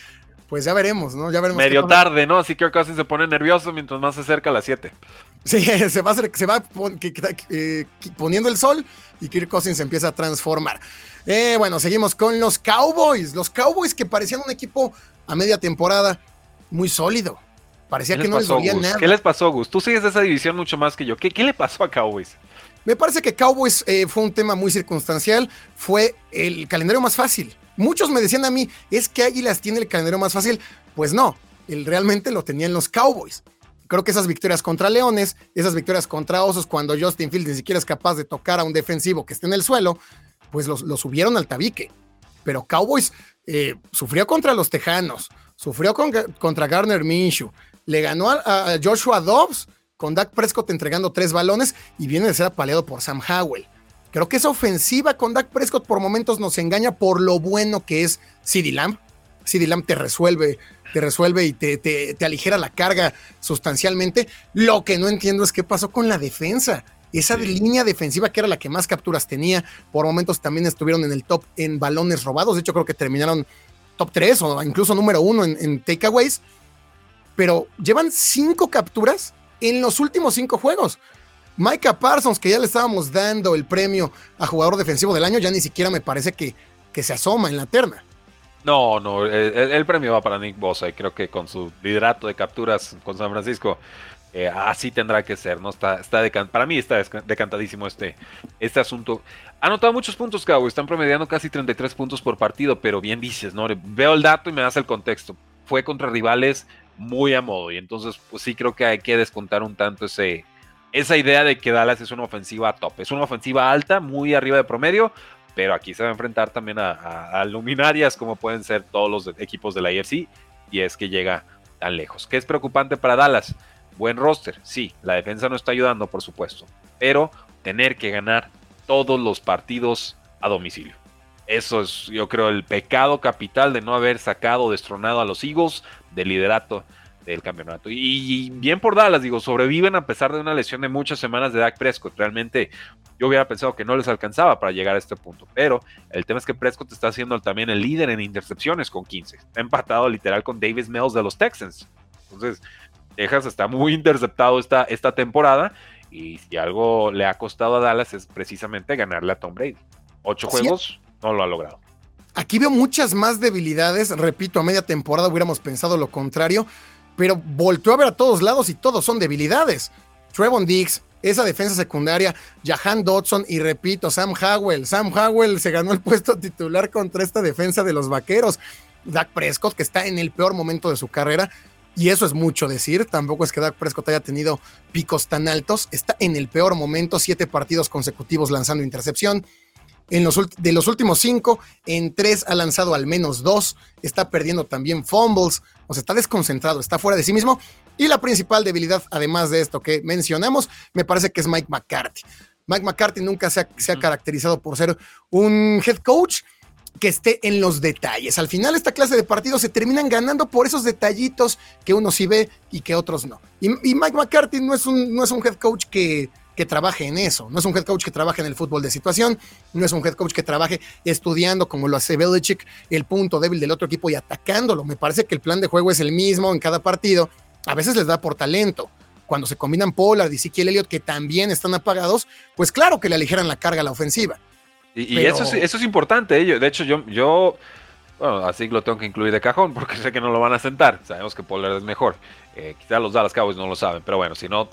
Pues ya veremos, ¿no? Ya veremos. Medio tarde, ¿no? Así que casi se pone nervioso mientras más se acerca a las 7. Sí, se va, se va eh, poniendo el sol y Kirk Cousins se empieza a transformar. Eh, bueno, seguimos con los Cowboys. Los Cowboys que parecían un equipo a media temporada muy sólido Parecía que no les dolía nada. ¿Qué les pasó, Gus? Tú sigues esa división mucho más que yo. ¿Qué, qué le pasó a Cowboys? Me parece que Cowboys eh, fue un tema muy circunstancial. Fue el calendario más fácil. Muchos me decían a mí, es que Águilas tiene el calendario más fácil. Pues no, él realmente lo tenían los Cowboys. Creo que esas victorias contra Leones, esas victorias contra Osos, cuando Justin Fields ni siquiera es capaz de tocar a un defensivo que esté en el suelo, pues los, subieron al tabique. Pero Cowboys eh, sufrió contra los Tejanos, sufrió contra Garner Minshew, le ganó a, Joshua Dobbs con Dak Prescott entregando tres balones y viene de ser apaleado por Sam Howell. Creo que esa ofensiva con Dak Prescott por momentos nos engaña por lo bueno que es CeeDee Lamb. CeeDee Lamb te resuelve, te resuelve y te, te, aligera la carga sustancialmente. Lo que no entiendo es qué pasó con la defensa. Esa línea defensiva que era la que más capturas tenía, por momentos también estuvieron en el top en balones robados. De hecho, creo que terminaron top 3 o incluso número 1 en, en takeaways pero llevan cinco capturas en los últimos cinco juegos. Micah Parsons, que ya le estábamos dando el premio a jugador defensivo del año, ya ni siquiera me parece que, que se asoma en la terna. No, no, el, premio va para Nick Bosa y creo que con su liderato de capturas con San Francisco Eh, así tendrá que ser, ¿no? Está, está para mí está decantadísimo este, este asunto. Ha anotado muchos puntos, Cabo. Están promediando casi 33 puntos por partido, pero bien dices, ¿no? Veo el dato y me das el contexto. Fue contra rivales muy a modo. Y entonces, pues sí creo que hay que descontar un tanto ese, esa idea de que Dallas es una ofensiva top. Es una ofensiva alta, muy arriba de promedio, pero aquí se va a enfrentar también a, luminarias como pueden ser todos los equipos de la IFC y es que llega tan lejos. ¿Qué es preocupante para Dallas? Buen roster, sí, la defensa no está ayudando, por supuesto, pero tener que ganar todos los partidos a domicilio. Eso es, yo creo, el pecado capital de no haber sacado, destronado a los Eagles del liderato del campeonato. Y, bien por Dallas, digo, sobreviven a pesar de una lesión de muchas semanas de Dak Prescott. Realmente yo hubiera pensado que no les alcanzaba para llegar a este punto. Pero el tema es que Prescott está siendo también el líder en intercepciones con 15. Está empatado literal con Davis Mills de los Texans. Entonces, Texas está muy interceptado esta, esta temporada. Y si algo le ha costado a Dallas es precisamente ganarle a Tom Brady. Ocho juegos, no lo ha logrado. Aquí veo muchas más debilidades. Repito, a media temporada hubiéramos pensado lo contrario, pero volteó a ver a todos lados y todos son debilidades. Trevon Diggs, esa defensa secundaria, Jahan Dodson y repito, Sam Howell. Sam Howell se ganó el puesto titular contra esta defensa de los vaqueros. Dak Prescott, que está en el peor momento de su carrera, y eso es mucho decir. Tampoco es que Dak Prescott haya tenido picos tan altos. Está en el peor momento, siete partidos consecutivos lanzando intercepción. En los, de los últimos cinco, en tres ha lanzado al menos dos. Está perdiendo también fumbles. O sea, está desconcentrado, está fuera de sí mismo. Y la principal debilidad, además de esto que mencionamos, me parece que es Mike McCarthy. Mike McCarthy nunca se ha, caracterizado por ser un head coach que esté en los detalles. Al final, esta clase de partidos se terminan ganando por esos detallitos que uno sí ve y que otros no. Y, Mike McCarthy no es un, no es un head coach que, que trabaje en eso. No es un head coach que trabaje en el fútbol de situación, no es un head coach que trabaje estudiando, como lo hace Belichick, el punto débil del otro equipo y atacándolo. Me parece que el plan de juego es el mismo en cada partido. A veces les da por talento. Cuando se combinan Pollard y Ezekiel Elliott, que también están apagados, pues claro que le aligeran la carga a la ofensiva. Y, eso, es, eso es importante. De hecho, yo, yo bueno, así lo tengo que incluir de cajón porque sé que no lo van a sentar. Sabemos que Pollard es mejor. Eh, quizá los Dallas Cowboys no lo saben, pero bueno, si no,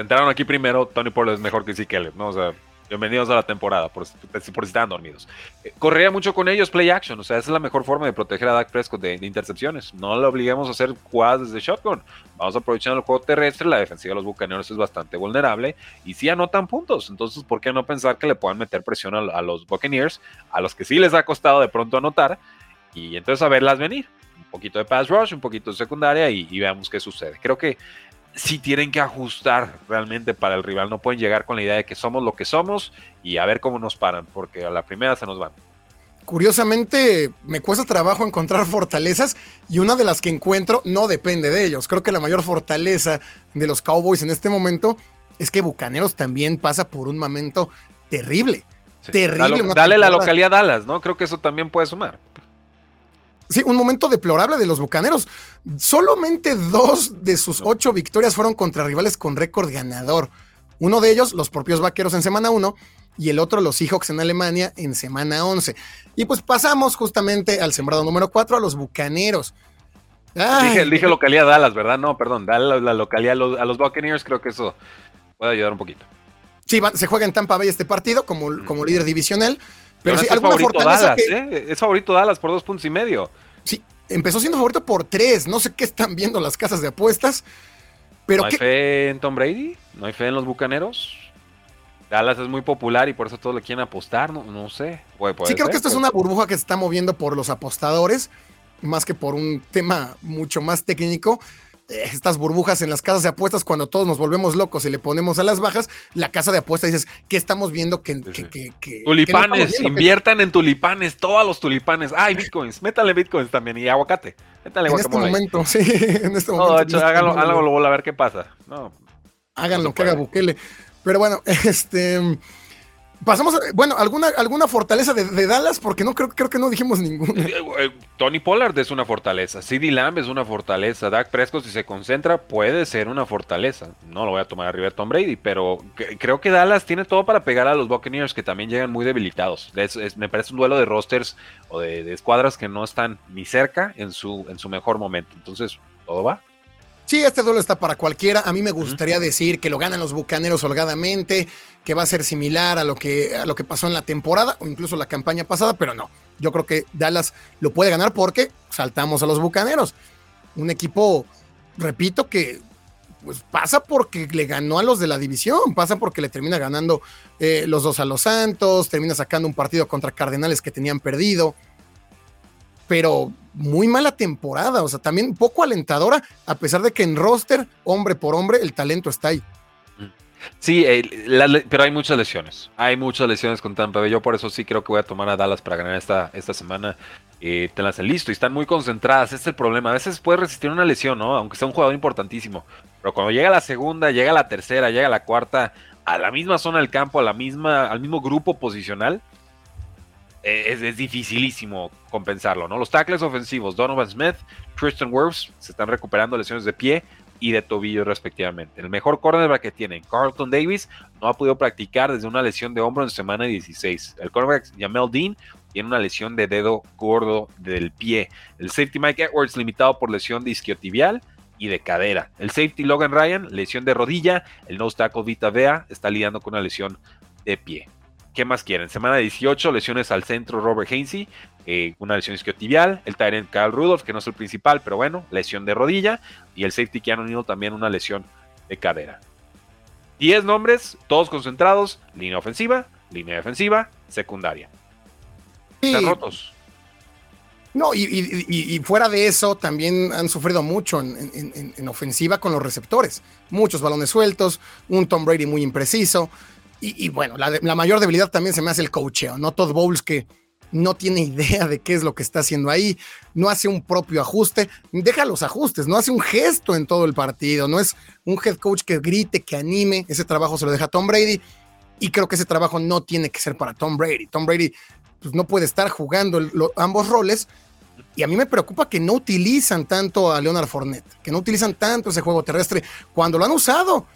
entraron aquí primero, Tony Pollard es mejor que sí Keller, ¿no? O sea, bienvenidos a la temporada, por, por si estaban dormidos. Eh, corría mucho con ellos play action, o sea, esa es la mejor forma de proteger a Dak Prescott de, intercepciones. No le obliguemos a hacer jugadas desde shotgun. Vamos aprovechando el juego terrestre, la defensiva de los bucaneros es bastante vulnerable y sí anotan puntos. Entonces, ¿por qué no pensar que le puedan meter presión a, los Buccaneers, a los que sí les ha costado de pronto anotar, y entonces a verlas venir? Un poquito de pass rush, un poquito de secundaria y veamos qué sucede. Creo que si tienen que ajustar realmente para el rival. No pueden llegar con la idea de que somos lo que somos y a ver cómo nos paran, porque a la primera se nos van. Curiosamente, me cuesta trabajo encontrar fortalezas y una de las que encuentro no depende de ellos. Creo que la mayor fortaleza de los Cowboys en este momento es que Bucaneros también pasa por un momento terrible. Terrible. dale la localidad Dallas, ¿no? Creo que eso también puede sumar. Sí, un momento deplorable de los Bucaneros. Solamente dos de sus ocho victorias fueron contra rivales con récord ganador. Uno de ellos, los propios Vaqueros en semana 1, y el otro, los Seahawks en Alemania en semana 11. Y pues pasamos justamente al sembrado número 4, a los Bucaneros. Dije, dije, localidad Dallas, ¿verdad? No, perdón, dale la, localidad a los, Buccaneers, creo que eso puede ayudar un poquito. Sí, se juega en Tampa Bay este partido como, como líder divisional. Pero, sí, es favorito Dallas, ¿eh? Es favorito Dallas por dos puntos y medio. Sí, empezó siendo favorito por tres. No sé qué están viendo las casas de apuestas. Pero ¿No hay fe en Tom Brady? ¿No hay fe en los bucaneros? Dallas es muy popular y por eso todos le quieren apostar, no, no sé. sí, creo que esto es una burbuja que se está moviendo por los apostadores, más que por un tema mucho más técnico estas burbujas en las casas de apuestas, cuando todos nos volvemos locos y le ponemos a las bajas, la casa de apuestas dices, ¿qué estamos viendo? Que, tulipanes, inviertan en tulipanes, todos los tulipanes. Ay, bitcoins, métale bitcoins también y aguacate. Métale en este momento, sí, en este momento. Hecho, háganlo, háganlo, a ver qué pasa. No, háganlo, que haga Bukele. Pero bueno, este Pasamos, bueno, alguna, alguna fortaleza de, Dallas, porque no creo, creo que no dijimos ninguna. Eh, Tony Pollard es una fortaleza, CD Lamb es una fortaleza, Dak Prescott si se concentra puede ser una fortaleza. No lo voy a tomar arriba de Tom Brady, pero creo que Dallas tiene todo para pegar a los Buccaneers que también llegan muy debilitados. me parece un duelo de rosters o de, escuadras que no están ni cerca en su, en su mejor momento. Entonces, todo va. Sí, este duelo está para cualquiera. A mí me gustaría decir que lo ganan los Bucaneros holgadamente, que va a ser similar a lo que, a lo que pasó en la temporada o incluso la campaña pasada, pero no. Yo creo que Dallas lo puede ganar porque saltamos a los Bucaneros. Un equipo, repito, que pues pasa porque le ganó a los de la división, pasa porque le termina ganando eh, los dos a los Santos, termina sacando un partido contra Cardenales que tenían perdido pero muy mala temporada, o sea, también poco alentadora, a pesar de que en roster, hombre por hombre, el talento está ahí. Sí, pero hay muchas lesiones. Hay muchas lesiones con Tampa Bay. Yo por eso sí creo que voy a tomar a Dallas para ganar esta, esta semana. Eh, te las listo y están muy concentradas. Este es el problema. A veces puedes resistir una lesión, ¿no? Aunque sea un jugador importantísimo. Pero cuando llega la segunda, llega la tercera, llega la cuarta, a la misma zona del campo, a la misma, al mismo grupo posicional, eh, es, dificilísimo compensarlo, ¿no? Los tackles ofensivos, Donovan Smith, Tristan Wirfs, se están recuperando lesiones de pie y de tobillo respectivamente. El mejor cornerback que tienen, Carlton Davis, no ha podido practicar desde una lesión de hombro en semana 16. El cornerback Jamel Dean tiene una lesión de dedo gordo del pie. El safety Mike Edwards limitado por lesión de isquiotibial y de cadera. El safety Logan Ryan, lesión de rodilla. El nose tackle Vita Vea está lidiando con una lesión de pie. ¿Qué más quieren? Semana 18, lesiones al centro Robert Hainsey, eh, una lesión isquiotibial. El Tyrant Kyle Rudolph, que no es el principal, pero bueno, lesión de rodilla. Y el safety Keanu Neal también una lesión de cadera. 10 nombres, todos concentrados, línea ofensiva, línea defensiva, secundaria. Están rotos. No, y, fuera de eso, también han sufrido mucho en, ofensiva con los receptores. Muchos balones sueltos, un Tom Brady muy impreciso. Y, bueno, la, mayor debilidad también se me hace el coacheo, ¿no? Todd Bowles que no tiene idea de qué es lo que está haciendo ahí, no hace un propio ajuste, deja los ajustes, no hace un gesto en todo el partido, no es un head coach que grite, que anime, ese trabajo se lo deja Tom Brady y creo que ese trabajo no tiene que ser para Tom Brady. Tom Brady pues, no puede estar jugando ambos roles y a mí me preocupa que no utilizan tanto a Leonard Fournette, que no utilizan tanto ese juego terrestre cuando lo han usado,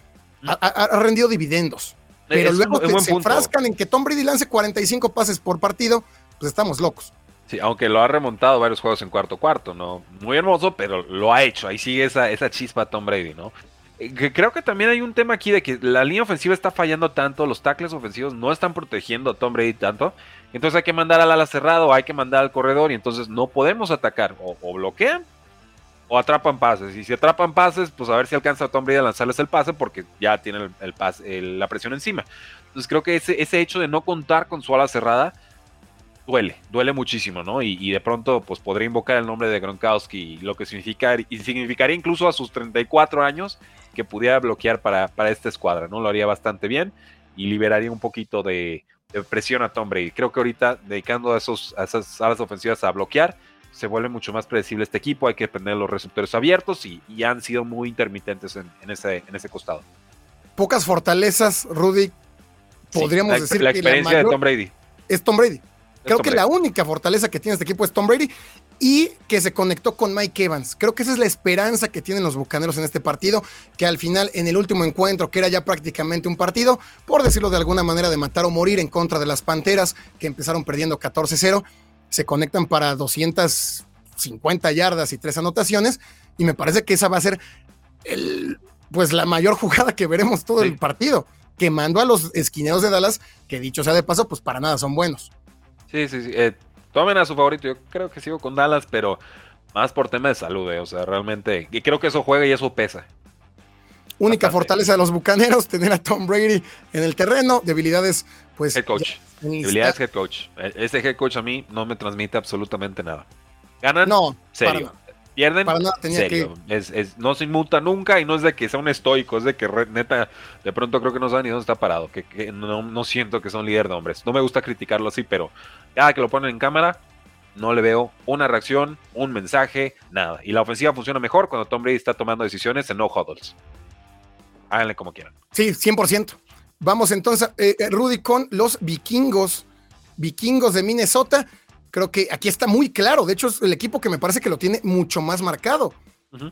ha rendido dividendos. Pero luego se enfrascan en que Tom Brady lance 45 pases por partido, pues estamos locos. Sí, aunque lo ha remontado varios juegos en cuarto cuarto, ¿no? Muy hermoso, pero lo ha hecho. Ahí sigue esa, esa chispa Tom Brady, ¿no? Eh, creo que también hay un tema aquí de que la línea ofensiva está fallando tanto, los tackles ofensivos no están protegiendo a Tom Brady tanto, entonces hay que mandar al ala cerrado, hay que mandar al corredor y entonces no podemos atacar, o, bloquean o atrapan pases. Y si atrapan pases, pues a ver si alcanza a Tom Brady a lanzarles el pase porque ya tiene el, la presión encima. Entonces creo que ese, ese hecho de no contar con su ala cerrada duele, duele muchísimo, ¿no? Y, de pronto pues podría invocar el nombre de Gronkowski, lo que significa, y significaría incluso a sus 34 años que pudiera bloquear para, para esta escuadra, ¿no? Lo haría bastante bien y liberaría un poquito de, presión a Tom Brady. Creo que ahorita dedicando a, esos, a esas alas ofensivas a bloquear, se vuelve mucho más predecible este equipo, hay que tener los receptores abiertos y, han sido muy intermitentes en, ese, en ese costado. Pocas fortalezas, Rudy, podríamos decir la experiencia de Tom Brady. Es Tom Brady. Creo que la única fortaleza que tiene este equipo es Tom Brady y que se conectó con Mike Evans. Creo que esa es la esperanza que tienen los bucaneros en este partido, que al final, en el último encuentro, que era ya prácticamente un partido, por decirlo de alguna manera, de matar o morir en contra de las Panteras, que empezaron perdiendo 14-0 se conectan para 250 yardas y tres anotaciones, y me parece que esa va a ser el, pues la mayor jugada que veremos todo el partido, quemando a los esquineros de Dallas, que dicho sea de paso, pues para nada son buenos. Sí, sí, sí. Eh, tomen a su favorito, yo creo que sigo con Dallas, pero más por tema de salud, eh, o sea, realmente, y creo que eso juega y eso pesa. Única fortaleza de los bucaneros, tener a Tom Brady en el terreno, debilidades, pues. Head coach. Debilidades head coach. E, ese head coach a mí no me transmite absolutamente nada. Ganan, no, serio. Pierden, para nada, tenía serio. Que... Es, no se inmuta nunca y no es de que sea un estoico, es de que neta, de pronto creo que no sabe ni dónde está parado, que, no, no, siento que son líder de hombres. No me gusta criticarlo así, pero cada que lo ponen en cámara, no le veo una reacción, un mensaje, nada. Y la ofensiva funciona mejor cuando Tom Brady está tomando decisiones en no huddles háganle como quieran. Sí, 100%. Vamos entonces, eh, eh, Rudy, con los vikingos, vikingos de Minnesota. Creo que aquí está muy claro. De hecho, es el equipo que me parece que lo tiene mucho más marcado.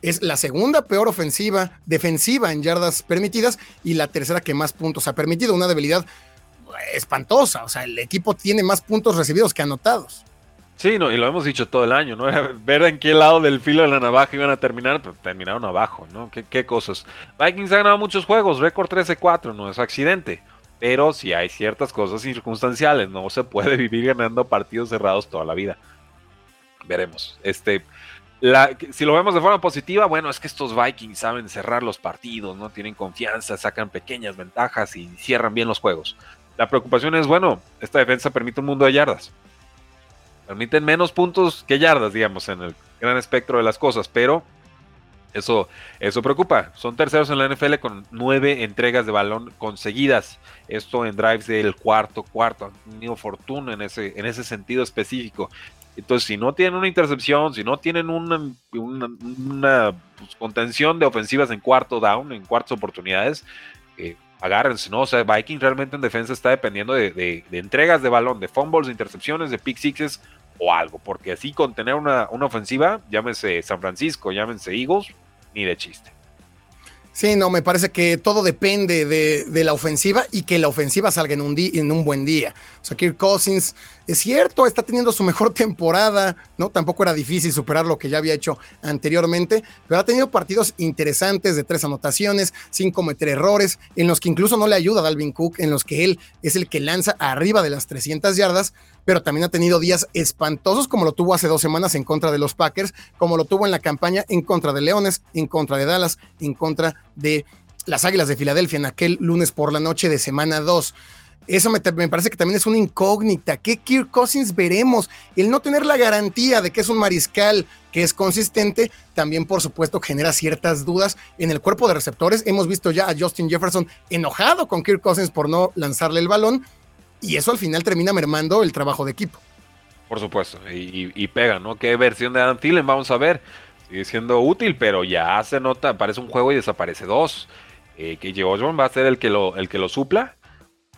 Es la segunda peor ofensiva, defensiva en yardas permitidas y la tercera que más puntos ha permitido. Una debilidad espantosa. O sea, el equipo tiene más puntos recibidos que anotados. Sí, no, y lo hemos dicho todo el año, ¿no? Ver en qué lado del filo de la navaja iban a terminar, pero terminaron abajo, ¿no? ¿Qué, qué cosas? Vikings ha ganado muchos juegos, récord 13-4, no es accidente. Pero si hay ciertas cosas circunstanciales, no se puede vivir ganando partidos cerrados toda la vida. Veremos. Este, si lo vemos de forma positiva, bueno, es que estos Vikings saben cerrar los partidos, no tienen confianza, sacan pequeñas ventajas y cierran bien los juegos. La preocupación es, bueno, esta defensa permite un mundo de yardas. Permiten menos puntos que yardas, digamos, en el gran espectro de las cosas, pero eso, eso preocupa. Son terceros en la NFL con nueve entregas de balón conseguidas. Esto en drives del cuarto cuarto. Han tenido fortuna en ese, en ese sentido específico. Entonces, si no tienen una intercepción, si no tienen una, pues, contención de ofensivas en cuarto down, en cuartas oportunidades, eh, agárrense, ¿no? O sea, Viking realmente en defensa está dependiendo de, entregas de balón, de fumbles, de intercepciones, de pick sixes o algo, porque así con tener una, una ofensiva, llámese San Francisco, llámense Eagles, ni de chiste. Sí, no, me parece que todo depende de, la ofensiva y que la ofensiva salga en un, en un buen día. O sea, Kirk Cousins, es cierto, está teniendo su mejor temporada, ¿no? Tampoco era difícil superar lo que ya había hecho anteriormente, pero ha tenido partidos interesantes de tres anotaciones, sin cometer errores, en los que incluso no le ayuda a Dalvin Cook, en los que él es el que lanza arriba de las 300 yardas, pero también ha tenido días espantosos como lo tuvo hace dos semanas en contra de los Packers, como lo tuvo en la campaña en contra de Leones, en contra de Dallas, en contra de las Águilas de Filadelfia en aquel lunes por la noche de semana 2. Eso me, parece que también es una incógnita. ¿Qué Kirk Cousins veremos? El no tener la garantía de que es un mariscal que es consistente, también por supuesto genera ciertas dudas en el cuerpo de receptores. Hemos visto ya a Justin Jefferson enojado con Kirk Cousins por no lanzarle el balón y eso al final termina mermando el trabajo de equipo. Por supuesto, y, pega, ¿no? ¿Qué versión de Adam Thielen vamos a ver? Sigue siendo útil, pero ya se nota, aparece un juego y desaparece dos. Eh, que va a ser el que lo, el que lo supla.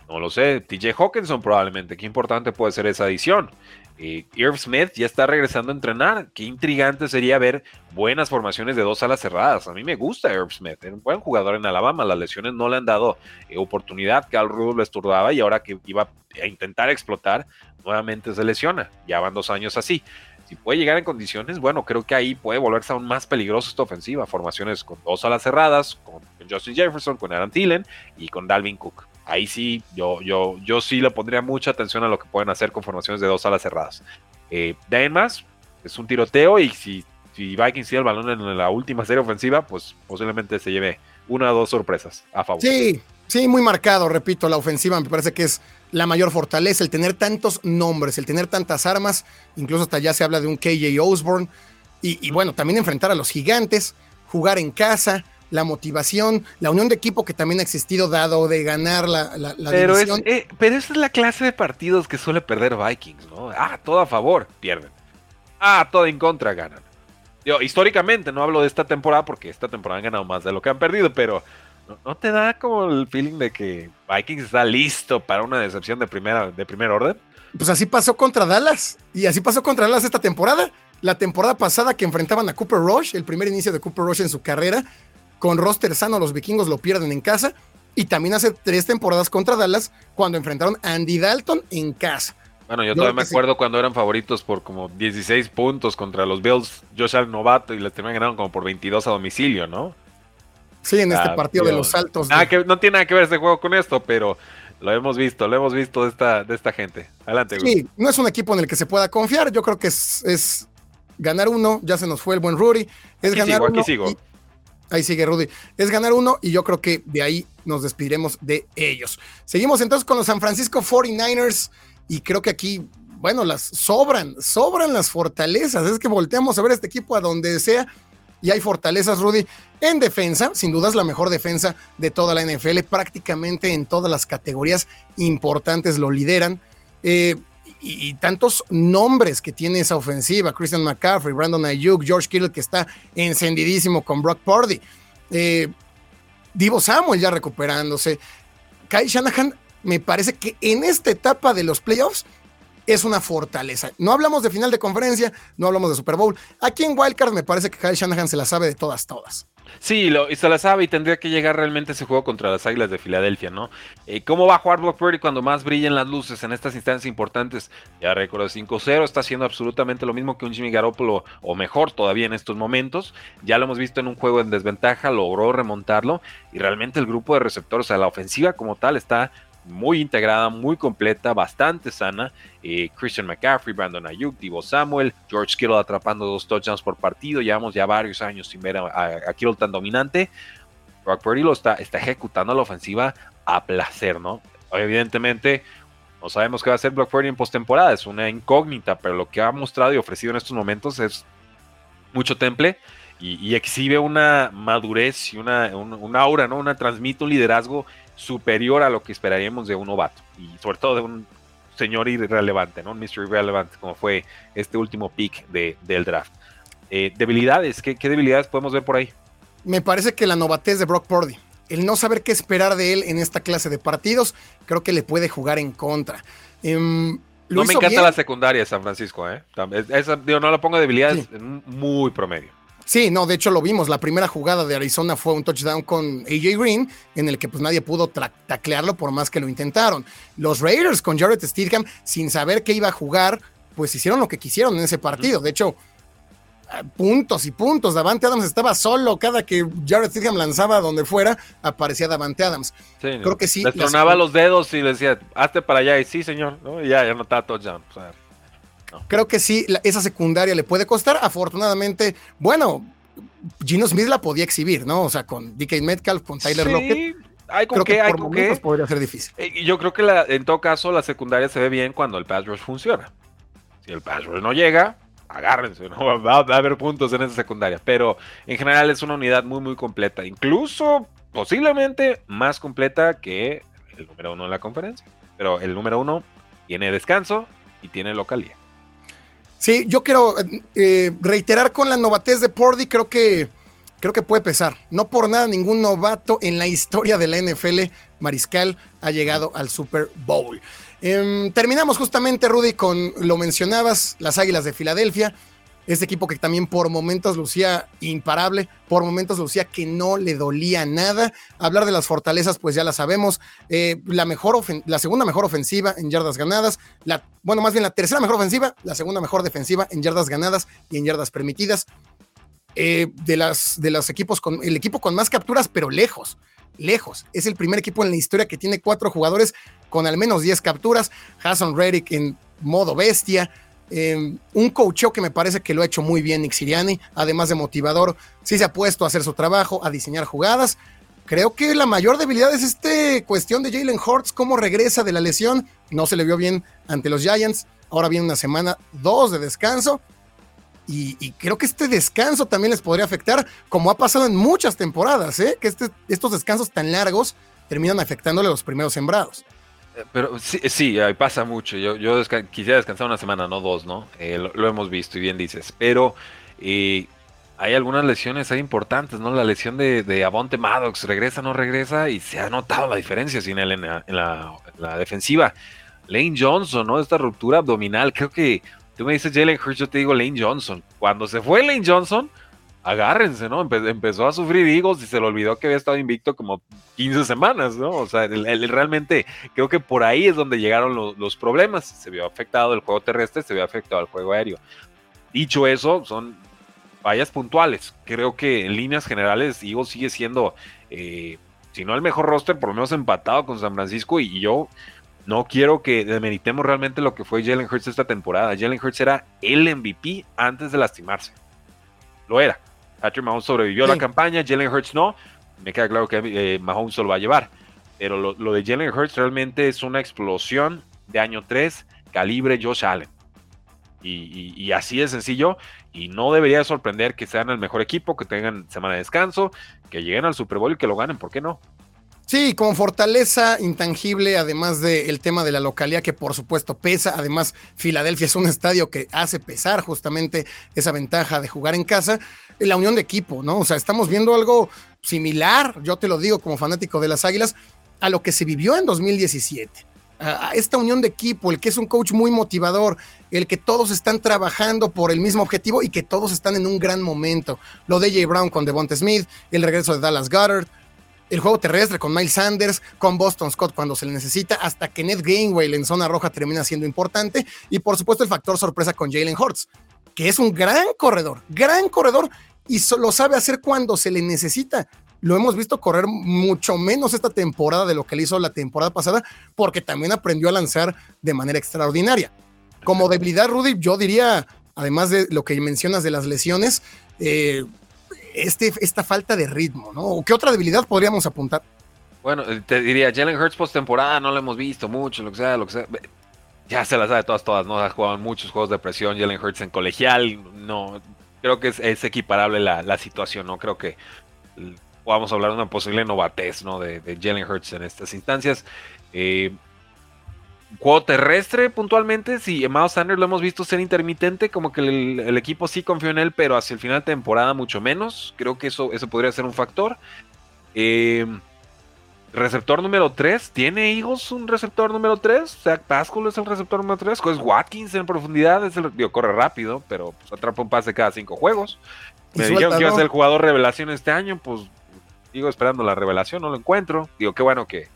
No lo sé. TJ Hawkinson probablemente. Qué importante puede ser esa adición. Eh, Irv Smith ya está regresando a entrenar. Qué intrigante sería ver buenas formaciones de dos alas cerradas. A mí me gusta Irv Smith. Era un buen jugador en Alabama. Las lesiones no le han dado eh, oportunidad. Cal Rudolph lo esturbaba y ahora que iba a intentar explotar, nuevamente se lesiona. Ya van dos años así. Si puede llegar en condiciones, bueno, creo que ahí puede volverse aún más peligroso esta ofensiva. Formaciones con dos alas cerradas, con Justin Jefferson, con Aaron Thielen y con Dalvin Cook ahí sí, yo, yo, yo sí le pondría mucha atención a lo que pueden hacer con formaciones de dos alas cerradas. Eh, de ahí más, es un tiroteo y si, si Vikings tiene el balón en la última serie ofensiva, pues posiblemente se lleve una o dos sorpresas a favor. Sí, sí, muy marcado, repito, la ofensiva me parece que es la mayor fortaleza, el tener tantos nombres, el tener tantas armas, incluso hasta ya se habla de un KJ Osborne, y bueno, también enfrentar a los gigantes, jugar en casa, la motivación, la unión de equipo que también ha existido dado de ganar la, la, pero eh, pero esa es la clase de partidos que suele perder Vikings, ¿no? Ah, todo a favor, pierden. Ah, todo en contra, ganan. Yo, históricamente, no hablo de esta temporada porque esta temporada han ganado más de lo que han perdido, pero ¿no, te da como el feeling de que Vikings está listo para una decepción de, primera, de primer orden? Pues así pasó contra Dallas y así pasó contra Dallas esta temporada. La temporada pasada que enfrentaban a Cooper Rush, el primer inicio de Cooper Rush en su carrera, con roster sano los vikingos lo pierden en casa. Y también hace tres temporadas contra Dallas cuando enfrentaron a Andy Dalton en casa. Bueno, yo todavía me acuerdo cuando eran favoritos por como 16 puntos contra los Bills, Josh Allen novato, y les terminaron ganando como por 22 a domicilio, ¿no? Sí, en este ah, partido de los saltos. que, no tiene nada que ver este juego con esto, pero lo hemos visto, lo hemos visto de esta, de esta gente. Adelante. Sí, no es un equipo en el que se pueda confiar. Yo creo que es, ganar uno, ya se nos fue el buen Rudy. Es ganar uno. Aquí sigo. Ahí sigue Rudy. Es ganar uno y yo creo que de ahí nos despediremos de ellos. Seguimos entonces con los San Francisco 49ers y creo que aquí, bueno, las sobran, sobran las fortalezas. Es que volteamos a ver este equipo a donde sea y hay fortalezas, Rudy. En defensa, sin duda es la mejor defensa de toda la NFL, prácticamente en todas las categorías importantes lo lideran. Eh, y, tantos nombres que tiene esa ofensiva, Christian McCaffrey, Brandon Ayuk, George Kittle que está encendidísimo con Brock Purdy, eh, Divo Samuel ya recuperándose, Kyle Shanahan me parece que en esta etapa de los playoffs es una fortaleza. No hablamos de final de conferencia, no hablamos de Super Bowl. Aquí en Wildcard me parece que Kyle Shanahan se la sabe de todas, todas. Sí, lo, y se la sabe y tendría que llegar realmente ese juego contra las Águilas de Filadelfia, ¿no? Eh, ¿Cómo va a jugar Brock Purdy cuando más brillen las luces en estas instancias importantes? Ya recuerdo 5-0, está haciendo absolutamente lo mismo que un Jimmy Garoppolo, o mejor todavía en estos momentos. Ya lo hemos visto en un juego en desventaja, logró remontarlo y realmente el grupo de receptores, o sea, la ofensiva como tal está muy integrada, muy completa, bastante sana. Eh, Christian McCaffrey, Brandon Ayuk, Divo Samuel, George Kittle atrapando dos touchdowns por partido. Llevamos ya varios años sin ver a, Kittle tan dominante. Brock Purdy lo está, está ejecutando la ofensiva a placer, ¿no? Evidentemente, no sabemos qué va a hacer Brock Purdy en postemporada, es una incógnita, pero lo que ha mostrado y ofrecido en estos momentos es mucho temple y, exhibe una madurez y una, un, aura, ¿no? Una transmite un liderazgo superior a lo que esperaríamos de un novato y sobre todo de un señor irrelevante, ¿no? Un Mr. Irrelevant, como fue este último pick de, del draft. Eh, debilidades, ¿qué, debilidades podemos ver por ahí? Me parece que la novatez de Brock Purdy, el no saber qué esperar de él en esta clase de partidos, creo que le puede jugar en contra. Em, no me encanta la secundaria de San Francisco, ¿eh? Esa, no lo pongo debilidades muy promedio. Sí, no, de hecho lo vimos. La primera jugada de Arizona fue un touchdown con AJ Green, en el que pues nadie pudo taclearlo por más que lo intentaron. Los Raiders con Jared Stidham, sin saber que iba a jugar, pues hicieron lo que quisieron en ese partido. De hecho, puntos y puntos. Davante Adams estaba solo. Cada que Jared Stidham lanzaba donde fuera, aparecía Davante Adams. Creo que sí. Le tronaba los dedos y le decía, hazte para allá. Y sí, señor. Y ya, ya no estaba touchdown. O sea, Creo que sí, esa secundaria le puede costar. Afortunadamente, bueno, Gino Smith la podía exhibir, ¿no? O sea, con DK Metcalf, con Tyler sí. Lockett. Hay con qué, hay con qué. podría ser difícil. Eh, yo creo que en todo caso la secundaria se ve bien cuando el pass rush funciona. Si el pass rush no llega, agárrense, ¿no? Va, a haber puntos en esa secundaria. Pero en general es una unidad muy, muy completa. Incluso, posiblemente, más completa que el número uno de la conferencia. Pero el número uno tiene descanso y tiene localidad. Sí, yo quiero eh, reiterar con la novatez de Pordy, creo que, creo que puede pesar. No por nada ningún novato en la historia de la NFL mariscal ha llegado al Super Bowl. Em, terminamos justamente, Rudy, con lo mencionabas, las Águilas de Filadelfia. Este equipo que también por momentos lucía imparable, por momentos lucía que no le dolía nada. Hablar de las fortalezas, pues ya la sabemos. Eh, la, mejor la segunda mejor ofensiva en yardas ganadas. La, bueno, más bien la tercera mejor ofensiva, la segunda mejor defensiva en yardas ganadas y en yardas permitidas. Eh, de, las, de los equipos con el equipo con más capturas, pero lejos, lejos. Es el primer equipo en la historia que tiene cuatro jugadores con al menos 10 capturas. Hassan Reddick en modo bestia. Em, un coacheo que me parece que lo ha hecho muy bien Nick Siriani, además de motivador, sí se ha puesto a hacer su trabajo, a diseñar jugadas. Creo que la mayor debilidad es esta cuestión de Jalen Hurts, cómo regresa de la lesión. No se le vio bien ante los Giants. Ahora viene una semana, dos de descanso. Y, creo que este descanso también les podría afectar, como ha pasado en muchas temporadas, ¿eh? que este, estos descansos tan largos terminan afectándole a los primeros sembrados. Pero sí, sí, pasa mucho. Yo, quisiera descansar una semana, no dos, ¿no? Eh, lo, hemos visto y bien dices. Pero eh, hay algunas lesiones hay importantes, ¿no? La lesión de, de Avonte Maddox, regresa, no regresa, y se ha notado la diferencia sin él en la, defensiva. Lane Johnson, ¿no? Esta ruptura abdominal, creo que tú me dices Jalen Hurts, yo te digo Lane Johnson. Cuando se fue Lane Johnson, agárrense, ¿no? empezó a sufrir Eagles y se le olvidó que había estado invicto como 15 semanas, ¿no? O sea, realmente creo que por ahí es donde llegaron los, problemas. Se vio afectado el juego terrestre, se vio afectado el juego aéreo. Dicho eso, son fallas puntuales. Creo que en líneas generales Eagles sigue siendo, eh, si no el mejor roster, por lo menos empatado con San Francisco y, yo no quiero que demeritemos realmente lo que fue Jalen Hurts esta temporada. Jalen Hurts era el MVP antes de lastimarse. Lo era. Patrick Mahomes sobrevivió a la campaña, Jalen Hurts no. Me queda claro que eh, Mahomes se lo va a llevar. Pero lo, de Jalen Hurts realmente es una explosión de año 3, calibre Josh Allen. Y, así de sencillo. Y no debería sorprender que sean el mejor equipo, que tengan semana de descanso, que lleguen al Super Bowl y que lo ganen. ¿Por qué no? Sí, con fortaleza intangible, además del tema de la localidad que por supuesto pesa. Además, Filadelfia es un estadio que hace pesar justamente esa ventaja de jugar en casa. La unión de equipo, ¿no? O sea, estamos viendo algo similar, yo te lo digo como fanático de las Águilas, a lo que se vivió en 2017. a, esta unión de equipo, el que es un coach muy motivador, el que todos están trabajando por el mismo objetivo y que todos están en un gran momento. Lo de Jay Brown con Devonta Smith, el regreso de Dallas Goddard, el juego terrestre con Miles Sanders, con Boston Scott cuando se le necesita, hasta que Ned Gainwell en zona roja termina siendo importante, y por supuesto el factor sorpresa con Jalen Hurts, que es un gran corredor, gran corredor, y lo sabe hacer cuando se le necesita. Lo hemos visto correr mucho menos esta temporada de lo que le hizo la temporada pasada, porque también aprendió a lanzar de manera extraordinaria. Como debilidad, Rudy, yo diría, además de lo que mencionas de las lesiones, eh, este, esta falta de ritmo, ¿no? ¿Qué otra debilidad podríamos apuntar? Bueno, eh, te diría, Jalen Hurts post-temporada no lo hemos visto mucho, lo que sea, lo que sea. Ya se las sabe todas, todas, ¿no? Ha jugado muchos juegos de presión, Jalen Hurts en colegial, no. Creo que es, equiparable la, situación, ¿no? Creo que podamos hablar de una posible novatez, ¿no? De, de Jalen Hurts en estas instancias. Eh, Juego terrestre, puntualmente, si Miles Sanders lo hemos visto ser intermitente, como que el, equipo sí confió en él, pero hacia el final de temporada mucho menos. Creo que eso, eso podría ser un factor. Em, receptor número 3, ¿tiene Eagles un receptor número 3? Zach Pascal es el receptor número 3. Es Watkins en profundidad, es el, corre rápido, pero pues, atrapa un pase cada 5 juegos. Me dijeron que iba a ser el jugador revelación este año, pues sigo esperando la revelación, no lo encuentro. Digo, qué bueno que,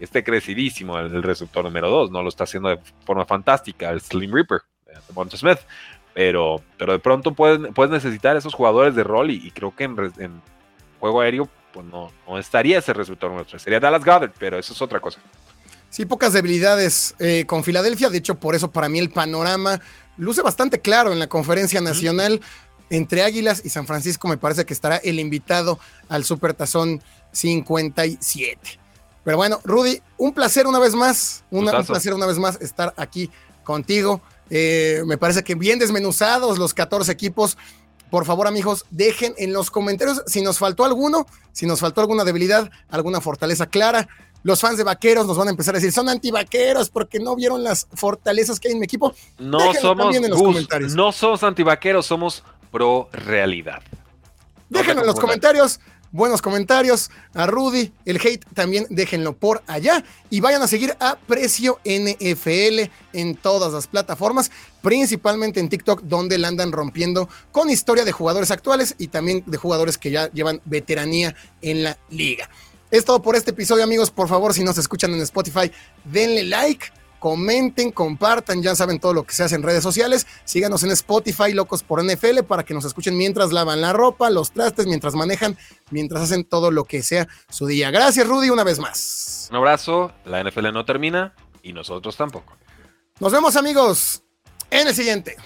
esté crecidísimo el, receptor número 2, no lo está haciendo de forma fantástica el Slim Reaper de Monte Smith, pero, pero de pronto puedes, puedes necesitar esos jugadores de rol y, creo que en, juego aéreo pues no, no estaría ese receptor número 3, sería Dallas Goddard, pero eso es otra cosa. Sí, pocas debilidades eh, con Filadelfia, de hecho por eso para mí el panorama luce bastante claro en la conferencia nacional. Entre Águilas y San Francisco me parece que estará el invitado al Super Tazón 57. Pero bueno, Rudy, un placer una vez más, un placer una vez más estar aquí contigo. Eh, me parece que bien desmenuzados los 14 equipos. Por favor, amigos, dejen en los comentarios si nos faltó alguno, si nos faltó alguna debilidad, alguna fortaleza clara. Los fans de vaqueros nos van a empezar a decir, son antivaqueros porque no vieron las fortalezas que hay en mi equipo. No somos en los comentarios. no somos antivaqueros, somos pro realidad. Déjenlo en los comentarios buenos comentarios. A Rudy, el hate también déjenlo por allá. Y vayan a seguir a Precio NFL en todas las plataformas, principalmente en TikTok, donde la andan rompiendo con historia de jugadores actuales y también de jugadores que ya llevan veteranía en la liga. Es todo por este episodio, amigos. Por favor, si nos escuchan en Spotify, denle like comenten, compartan, ya saben todo lo que se hace en redes sociales. Síganos en Spotify, Locos por NFL, para que nos escuchen mientras lavan la ropa, los trastes, mientras manejan, mientras hacen todo lo que sea su día. Gracias, Rudy, una vez más. Un abrazo, la NFL no termina y nosotros tampoco. Nos vemos, amigos, en el siguiente.